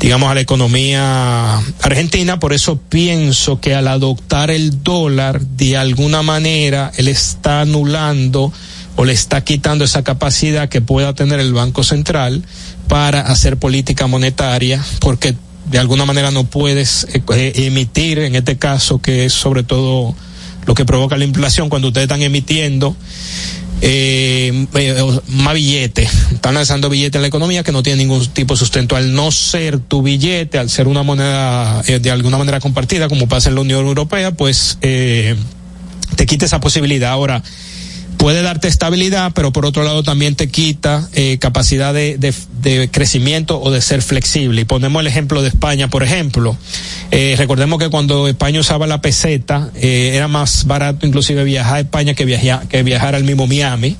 B: digamos, a la economía argentina, por eso pienso que al adoptar el dólar, de alguna manera, él está anulando o le está quitando esa capacidad que pueda tener el Banco Central para hacer política monetaria, porque de alguna manera no puedes eh, emitir, en este caso, que es sobre todo lo que provoca la inflación, cuando ustedes están emitiendo eh, eh, más billete. Están lanzando billetes en la economía que no tiene ningún tipo de sustento. Al no ser tu billete, al ser una moneda eh, de alguna manera compartida, como pasa en la Unión Europea, pues eh, te quita esa posibilidad. Ahora, puede darte estabilidad, pero por otro lado también te quita eh, capacidad de, de, crecimiento o de ser flexible. Y ponemos el ejemplo de España, por ejemplo. Eh, recordemos que cuando España usaba la peseta, eh, era más barato inclusive viajar a España que viajar, que viajar al mismo Miami,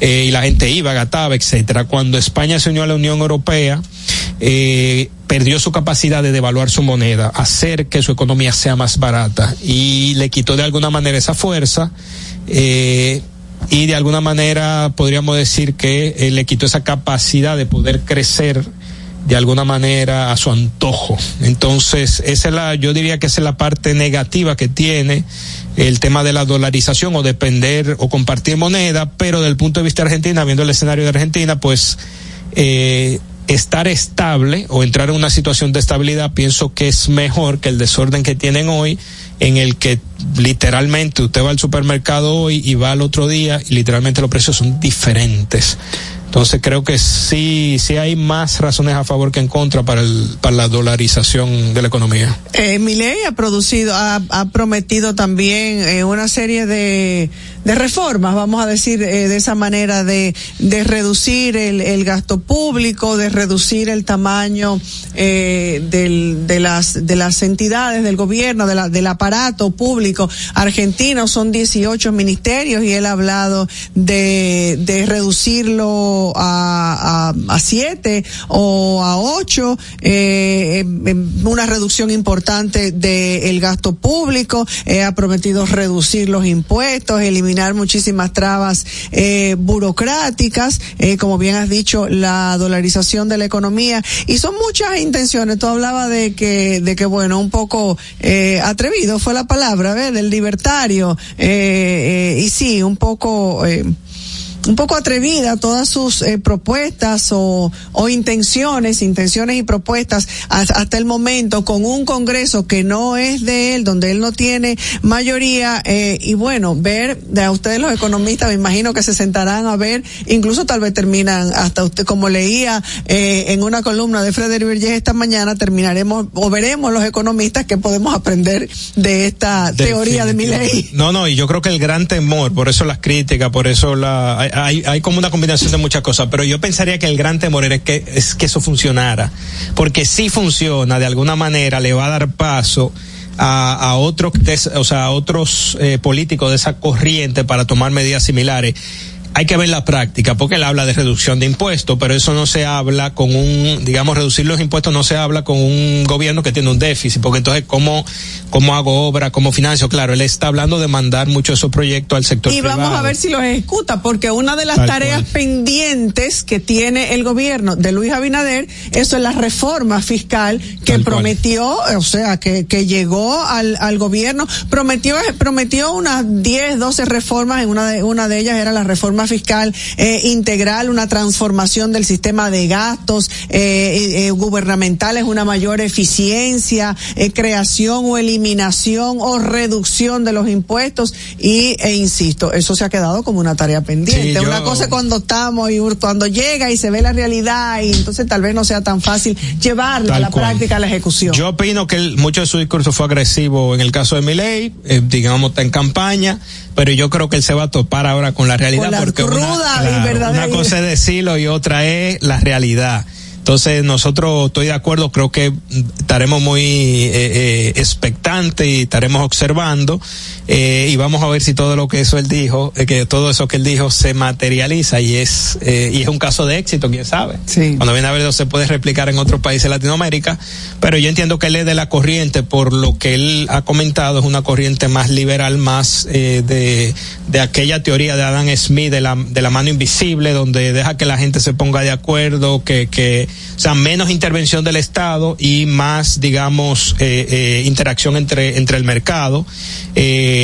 B: y la gente iba, gataba, etcétera. Cuando España se unió a la Unión Europea, perdió su capacidad de devaluar su moneda, hacer que su economía sea más barata y le quitó de alguna manera esa fuerza. Y de alguna manera podríamos decir que eh, le quitó esa capacidad de poder crecer de alguna manera a su antojo. Entonces, esa es la, yo diría que esa es la parte negativa que tiene el tema de la dolarización o depender o compartir moneda, pero del punto de vista de Argentina, viendo el escenario de Argentina, pues eh, estar estable o entrar en una situación de estabilidad, pienso que es mejor que el desorden que tienen hoy, en el que literalmente usted va al supermercado hoy y va al otro día y literalmente los precios son diferentes. Entonces creo que sí, sí hay más razones a favor que en contra para, el, para la dolarización de la economía.
A: Eh, Milei ha producido, ha, ha prometido también eh, una serie de, de reformas, vamos a decir eh, de esa manera, de, de reducir el, el gasto público, de reducir el tamaño eh, del, de, las, de las entidades del gobierno, de la, del aparato público argentino. Son 18 ministerios y él ha hablado de, de reducirlo a, a, a siete o a ocho, eh, una reducción importante del gasto público, eh, ha prometido reducir los impuestos, eliminar muchísimas trabas eh, burocráticas, eh, como bien has dicho, la dolarización de la economía, y son muchas intenciones. Tú hablabas de que, de que bueno, un poco eh, atrevido fue la palabra, ¿ves? Del libertario, eh, y sí, un poco, eh, un poco atrevida todas sus eh, propuestas o, o, intenciones, intenciones y propuestas hasta el momento con un Congreso que no es de él, donde él no tiene mayoría eh, y bueno, ver de ustedes los economistas, me imagino que se sentarán a ver, incluso tal vez terminan hasta usted como leía eh, en una columna de Frederick Vergés esta mañana, terminaremos o veremos los economistas que podemos aprender de esta teoría de mi ley.
B: No, no, y yo creo que el gran temor, por eso las críticas, por eso la hay, hay como una combinación de muchas cosas, pero yo pensaría que el gran temor es que, es que eso funcionara, porque si funciona, de alguna manera le va a dar paso a, a otros, o sea, a otros eh, políticos de esa corriente para tomar medidas similares hay que ver la práctica, porque él habla de reducción de impuestos, pero eso no se habla con un, digamos, reducir los impuestos no se habla con un gobierno que tiene un déficit, porque entonces, ¿cómo, cómo hago obra, cómo financio? Claro, él está hablando de mandar muchos esos proyectos al sector
A: Y
B: privado.
A: vamos a ver si los ejecuta, porque una de las
B: Tal
A: tareas
B: cual.
A: pendientes que tiene el gobierno de Luis Abinader, eso es la reforma fiscal que
B: Tal cual.
A: prometió, o sea, que, que llegó al, al gobierno, prometió, prometió unas 10, 12 reformas, en una de, una de ellas era la reforma fiscal eh, integral, una transformación del sistema de gastos eh, eh, gubernamentales, una mayor eficiencia, eh, creación o eliminación o reducción de los impuestos y, e insisto, eso se ha quedado como una tarea pendiente.
B: Sí, yo-
A: Una cosa es cuando estamos y cuando llega y se ve la realidad y entonces tal vez no sea tan fácil llevarla a la
B: cual.
A: práctica, a la ejecución.
B: Yo opino que el- mucho de su discurso fue agresivo en el caso de Milei, eh, digamos, está en campaña, pero yo creo que él se va a topar ahora con la realidad.
A: Con
B: porque
A: cruda
B: una, claro, cosa es decirlo y otra es la realidad. Entonces nosotros estoy de acuerdo, creo que estaremos muy eh, eh, expectantes y estaremos observando eh, y vamos a ver si todo lo que eso él dijo, eh, que todo eso que él dijo se materializa y es eh, y es un caso de éxito, quién sabe.
A: Sí.
B: Cuando viene a ver se puede replicar en otros países de Latinoamérica, pero yo entiendo que él es de la corriente por lo que él ha comentado es una corriente más liberal, más eh, de de aquella teoría de Adam Smith de la de la mano invisible donde deja que la gente se ponga de acuerdo, que que o sea, menos intervención del Estado y más, digamos, eh, interacción entre, entre el mercado, eh,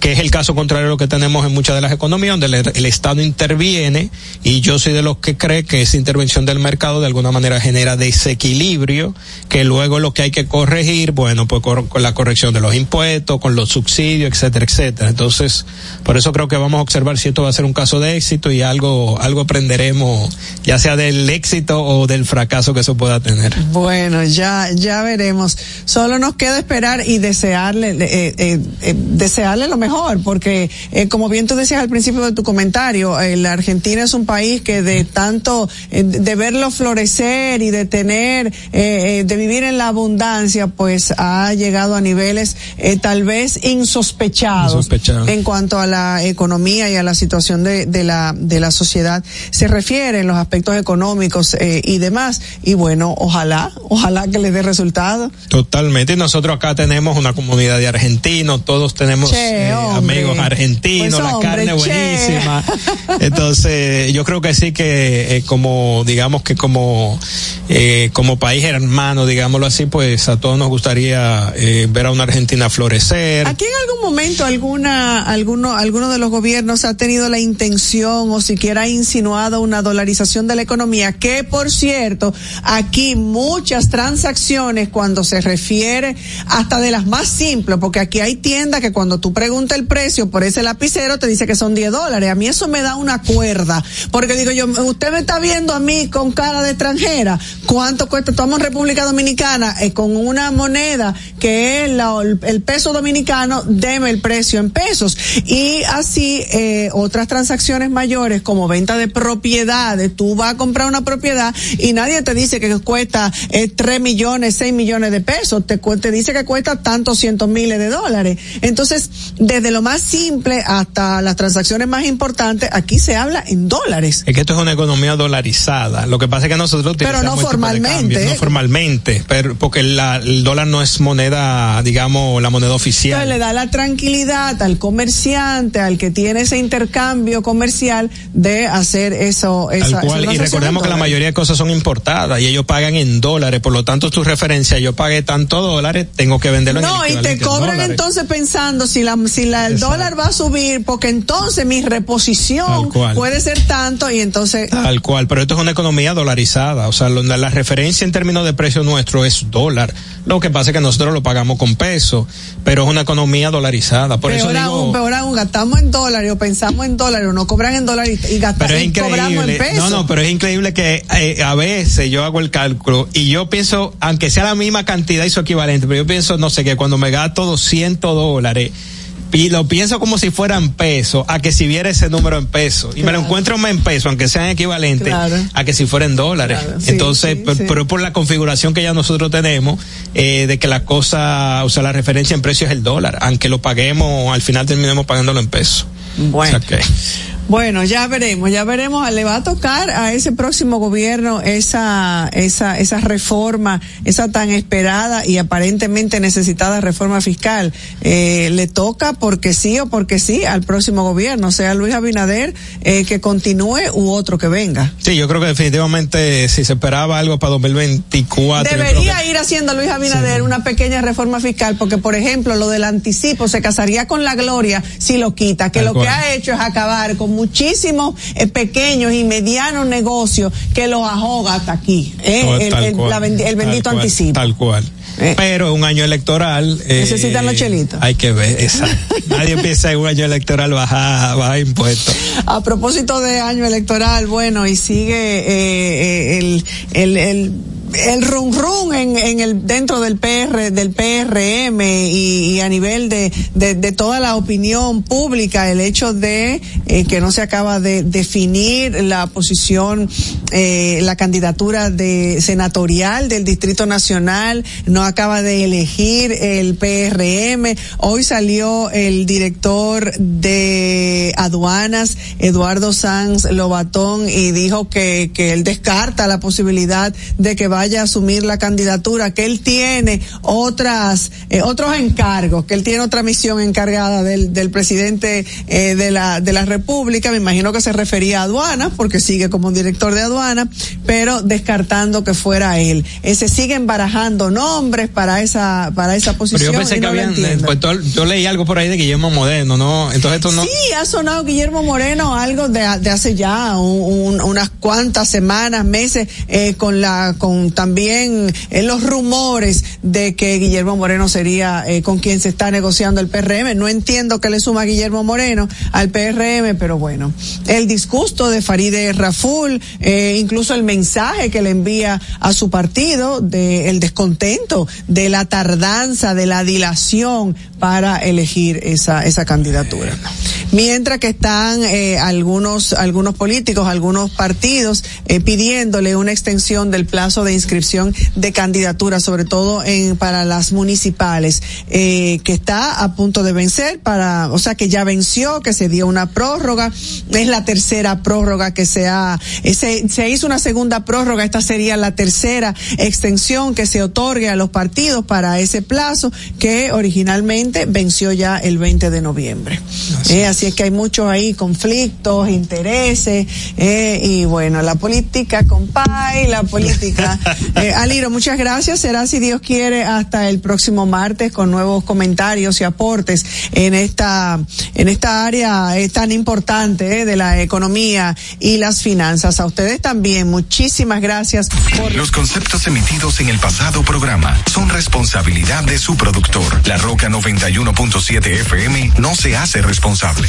B: que es el caso contrario a lo que tenemos en muchas de las economías, donde el, el Estado interviene y yo soy de los que cree que esa intervención del mercado de alguna manera genera desequilibrio, que luego lo que hay que corregir, bueno, pues con la corrección de los impuestos, con los subsidios, etcétera, etcétera. Entonces, por eso creo que vamos a observar si esto va a ser un caso de éxito y algo, algo aprenderemos, ya sea del éxito o del fracaso que eso pueda tener.
A: Bueno, ya, ya veremos. Solo nos queda esperar y desearle, eh, eh, eh, desearle lo mejor, porque eh, como bien tú decías al principio de tu comentario, eh, la Argentina es un país que de tanto, eh, de verlo florecer y de tener, eh, de vivir en la abundancia, pues ha llegado a niveles eh, tal vez insospechados en cuanto a la economía y a la situación de, de la de la sociedad. Se refiere en los aspectos económicos y demás. Y bueno ojalá ojalá que les dé resultado.
B: Totalmente. Y nosotros acá tenemos una comunidad de argentinos, todos tenemos
A: Che,
B: eh, amigos argentinos,
A: Pues,
B: la
A: hombre,
B: carne
A: che.
B: buenísima. Entonces, yo creo que sí que eh, como, digamos que como, eh, como país hermano, digámoslo así, pues a todos nos gustaría eh, ver a una Argentina florecer.
A: aquí en algún momento alguna alguno alguno de los gobiernos ha tenido la intención o siquiera ha insinuado una dolarización de la economía que por cierto aquí muchas transacciones cuando se refiere hasta de las más simples porque aquí hay tiendas que cuando tú preguntas el precio por ese lapicero te dice que son 10 dólares. A mí eso me da una cuerda porque digo yo usted me está viendo a mí con cara de extranjera. Cuánto cuesta estamos en República Dominicana eh, con una moneda que es el peso dominicano deme el precio en pesos. Y así eh, otras transacciones mayores como venta de propiedades. Tú vas a comprar una propiedad y nadie te dice que cuesta eh, 3 millones 6 millones de pesos. Te, te dice que cuesta tantos cientos miles de dólares. Entonces desde lo más simple hasta las transacciones más importantes aquí se habla en dólares
B: Es que esto es una economía dolarizada. Lo que pasa es que nosotros
A: Pero no formalmente,
B: cambio, no formalmente, pero porque la- el dólar no es moneda, digamos, la moneda oficial.
A: Entonces le da la tranquilidad al comerciante, al que tiene ese intercambio comercial de hacer eso. Esa,
B: Tal
A: esa
B: cual, y recordemos
A: en
B: que la mayoría de cosas son importadas y ellos pagan en dólares, por lo tanto tu referencia, yo pagué tanto dólares, tengo que venderlo en el
A: No, y te
B: en
A: cobran entonces pensando si la si la, el
B: Exacto.
A: dólar va a subir, porque entonces mi reposición puede ser tanto y entonces
B: Tal cual, pero esto es una economía dolarizada, o sea, lo- la, la referencia en términos de precio nuestro es dólar. Lo que pasa es que nosotros lo pagamos con peso, pero es una economía dolarizada. Por eso
A: peor
B: digo,
A: aún, peor aún, gastamos en dólares o pensamos en dólares o no cobran en dólares y, gastamos y cobramos en pesos.
B: No, no, pero es increíble que eh, a veces yo hago el cálculo y yo pienso, aunque sea la misma cantidad y su equivalente, pero yo pienso, no sé, que cuando me gasto 200 dólares, y lo pienso como si fueran pesos, a que si viera ese número en pesos. Y me lo encuentro en pesos, aunque sean equivalentes,
A: Claro.
B: a que si fueran dólares.
A: Claro, sí,
B: Entonces,
A: sí,
B: per-
A: sí.
B: pero por la configuración que ya nosotros tenemos, eh, de que la cosa, o sea, la referencia en precio es el dólar, aunque lo paguemos, al final terminemos pagándolo en pesos.
A: Bueno.
B: O sea que-
A: Bueno, ya veremos, ya veremos. Le va a tocar a ese próximo gobierno esa, esa, esa reforma, esa tan esperada y aparentemente necesitada reforma fiscal. Eh, le toca porque sí o porque sí al próximo gobierno, sea Luis Abinader eh, que continúe u otro que venga.
B: Sí, yo creo que definitivamente si se esperaba algo para 2024. yo creo
A: Debería
B: que-
A: ir haciendo Luis Abinader una pequeña reforma fiscal porque, por ejemplo, lo del anticipo se casaría con la gloria si lo quita, que
B: Tal
A: lo que
B: cual.
A: ha hecho es acabar con muchísimos eh, pequeños y medianos negocios que los ahoga hasta aquí. ¿eh? El,
B: tal
A: el-
B: cual,
A: la bendi- el
B: tal
A: bendito
B: cual,
A: anticipo.
B: Tal cual. Pero un año electoral. eh,
A: Necesitan los chelitos.
B: Hay que ver, exacto. Nadie piensa en un año electoral bajar, bajar impuestos.
A: A propósito de año electoral, bueno, y sigue eh, eh, el, el, el rum rum en, en el dentro del PR del PRM y, y a nivel de, de, de toda la opinión pública el hecho de eh, que no se acaba de definir la posición eh, la candidatura de senatorial del Distrito Nacional no acaba de elegir el PRM hoy salió el director de aduanas Eduardo Sanz Lobatón y dijo que, que él descarta la posibilidad de que vaya a asumir la candidatura, que él tiene otras, eh, otros encargos, que él tiene otra misión encargada del, del presidente eh, de la, de la República, me imagino que se refería a aduanas, porque sigue como director de aduanas, pero descartando que fuera él. Eh, se siguen barajando nombres para esa, para esa
B: Pero
A: posición.
B: yo pensé que
A: no
B: habían, pues, yo leí algo por ahí de Guillermo Moreno, ¿no? Entonces esto no.
A: Sí, ha sonado Guillermo Moreno algo de, de hace ya un- un- unas cuantas semanas, meses, eh, con la, con también eh, los rumores de que Guillermo Moreno sería eh, con quien se está negociando el PRM. No entiendo que le suma Guillermo Moreno al PRM, pero bueno, el disgusto de Faride Raful, eh, incluso el mensaje que le envía a su partido de el descontento de la tardanza, de la dilación para elegir esa, esa candidatura. Mientras que están algunos, algunos políticos, algunos partidos pidiéndole una extensión del plazo de inscripción de candidaturas, sobre todo en, para las municipales, eh, que está a punto de vencer para, o sea que ya venció, que se dio una prórroga, es la tercera prórroga que se ha, eh, se, se hizo una segunda prórroga, esta sería la tercera extensión que se otorgue a los partidos para ese plazo que originalmente venció ya el 20 de noviembre. Eh, así es que hay muchos ahí conflictos, intereses, eh, y bueno, la política, compay, la política. Eh, Aliro, muchas gracias. Será, si Dios quiere, hasta el próximo martes con nuevos comentarios y aportes en esta, en esta área eh, tan importante eh, de la economía y las finanzas. A ustedes también, muchísimas gracias por
H: Los conceptos emitidos en el pasado programa son responsabilidad de su productor. La Roca 91.7 FM no se hace responsable.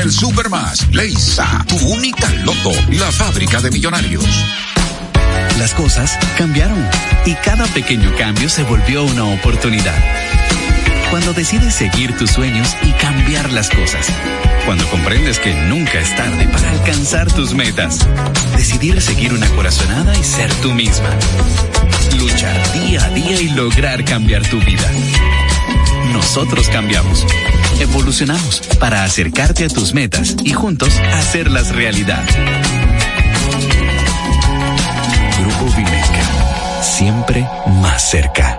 G: el Supermas. Leisa, tu única loto, la fábrica de millonarios.
I: Las cosas cambiaron y cada pequeño cambio se volvió una oportunidad. Cuando decides seguir tus sueños y cambiar las cosas. Cuando comprendes que nunca es tarde para alcanzar tus metas. Decidir seguir una corazonada y ser tú misma. Luchar día a día y lograr cambiar tu vida. Nosotros cambiamos. Evolucionamos para acercarte a tus metas y juntos hacerlas realidad. Grupo Vimeca. Siempre más cerca.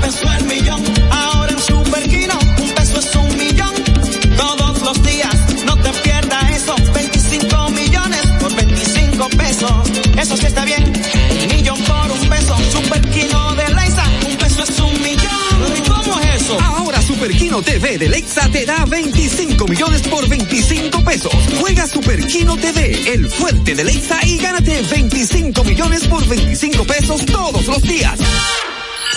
C: Un peso el millón. Ahora en Superquino, un peso es un millón. Todos los
J: días, no te pierdas eso. 25 millones por 25 pesos. Eso sí está bien. Millón por un peso.
C: Superquino de Lexa, un peso es un millón. ¿Y cómo es
K: eso? Ahora Superquino TV de Lexa te da 25 millones por 25 pesos. Juega Superquino TV, el fuerte de Lexa y gánate 25 millones por 25 pesos todos los días.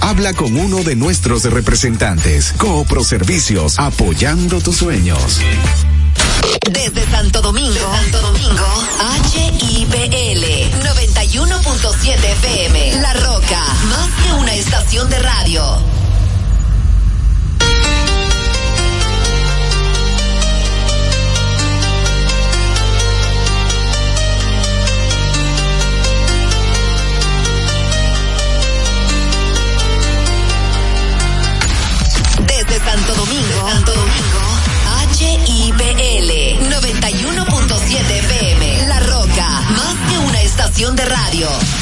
H: Habla con uno de nuestros representantes. Coopro Servicios, apoyando tus sueños.
L: Desde Santo Domingo, Santo Domingo, HIPL 91.7 FM. La Roca, más que una estación de radio. Estación de radio.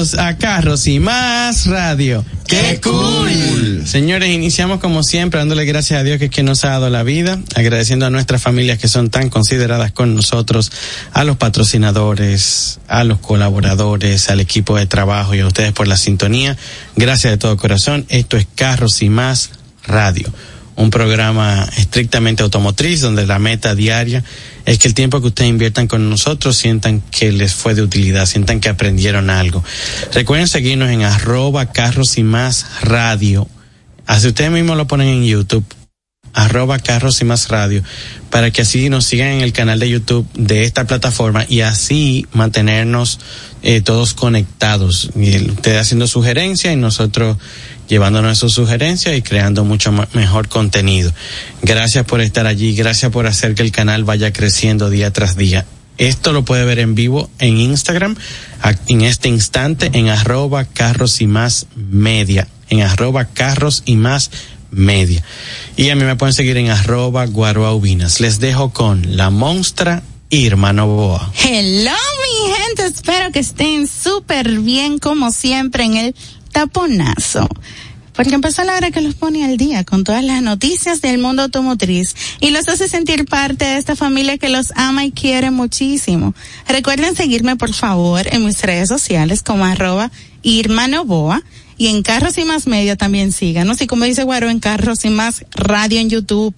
M: Bienvenidos a Carros y Más Radio. ¡Qué cool! Señores, iniciamos como siempre dándole gracias a Dios que es quien nos ha dado la vida, agradeciendo a nuestras familias que son tan consideradas con nosotros, a los patrocinadores, a los colaboradores, al equipo de trabajo y a ustedes por la sintonía. Gracias de todo corazón. Esto es Carros y Más Radio un programa estrictamente automotriz donde la meta diaria es que el tiempo que ustedes inviertan con nosotros sientan que les fue de utilidad, sientan que aprendieron algo. Recuerden seguirnos en arroba carros y más radio. Así ustedes mismos lo ponen en YouTube arroba carros y más radio para que así nos sigan en el canal de YouTube de esta plataforma y así mantenernos eh, todos conectados y ustedes haciendo sugerencias y nosotros llevándonos sus sugerencias y creando mucho mejor contenido. Gracias por estar allí, gracias por hacer que el canal vaya creciendo día tras día. Esto lo puede ver en vivo en Instagram en este instante en arroba carros y más media, en arroba carros y más media. Y a mí me pueden seguir en arroba guaroaubinas. Les dejo con la monstra Irma Novoa.
N: Hello, mi gente. Espero que estén súper bien, como siempre, en el taponazo. Porque empezó la hora que los pone al día con todas las noticias del mundo automotriz y los hace sentir parte de esta familia que los ama y quiere muchísimo. Recuerden seguirme, por favor, en mis redes sociales como arroba Irma Novoa y en Carros y Más Media también síganos. Y como dice Guaro, en Carros y Más Radio en YouTube.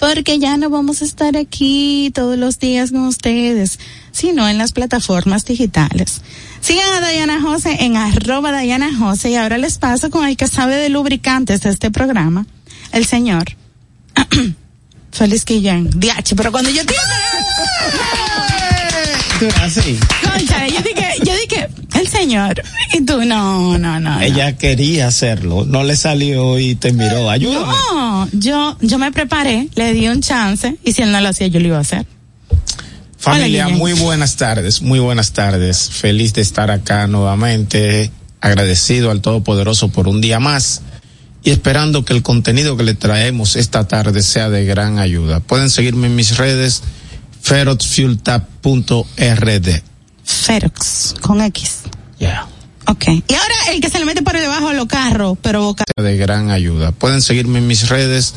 N: Porque ya no vamos a estar aquí todos los días con ustedes, sino en las plataformas digitales. Sigan a Diana Jose en arroba Diana Jose y ahora les paso con el que sabe de lubricantes de este programa, el señor Félix Guillén. Diache, pero cuando yo
M: Tú así.
N: Cónchale, yo dije, yo dije, El señor. Y tú, no, no, no.
O: Ella quería hacerlo, no le salió y te miró. Ayúdame.
N: No, yo, yo me preparé, le di un chance y si él no lo hacía, yo lo iba a hacer.
O: Familia,
N: Hola,
O: muy buenas tardes, muy buenas tardes. Feliz de estar acá nuevamente, agradecido al Todopoderoso por un día más y esperando que el contenido que le traemos esta tarde sea de gran ayuda. Pueden seguirme en mis redes, feroxfueltap.rd.
N: Ferox, con X.
O: Ya.
N: Ok. Y ahora el que se le mete por debajo de los carros, pero boca.
O: De gran ayuda. Pueden seguirme en mis redes,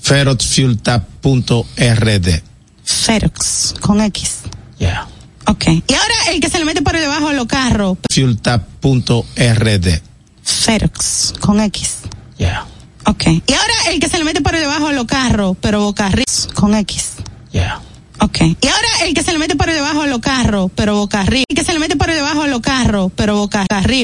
O: feroxfueltap.rd.
N: Ferox, con X.
O: Ya.
N: Ok. Y ahora el que se le mete por debajo de los carros,
O: Fueltap.rd.
N: Ferox, con X.
O: Ya.
N: Ok. Y ahora el que se le mete por debajo de los carros, pero boca arriba, con X.
O: Ya.
N: Ok. Y ahora el que se le mete por debajo de los carros, pero boca arriba. El que se le mete por debajo de los carros, pero boca arriba.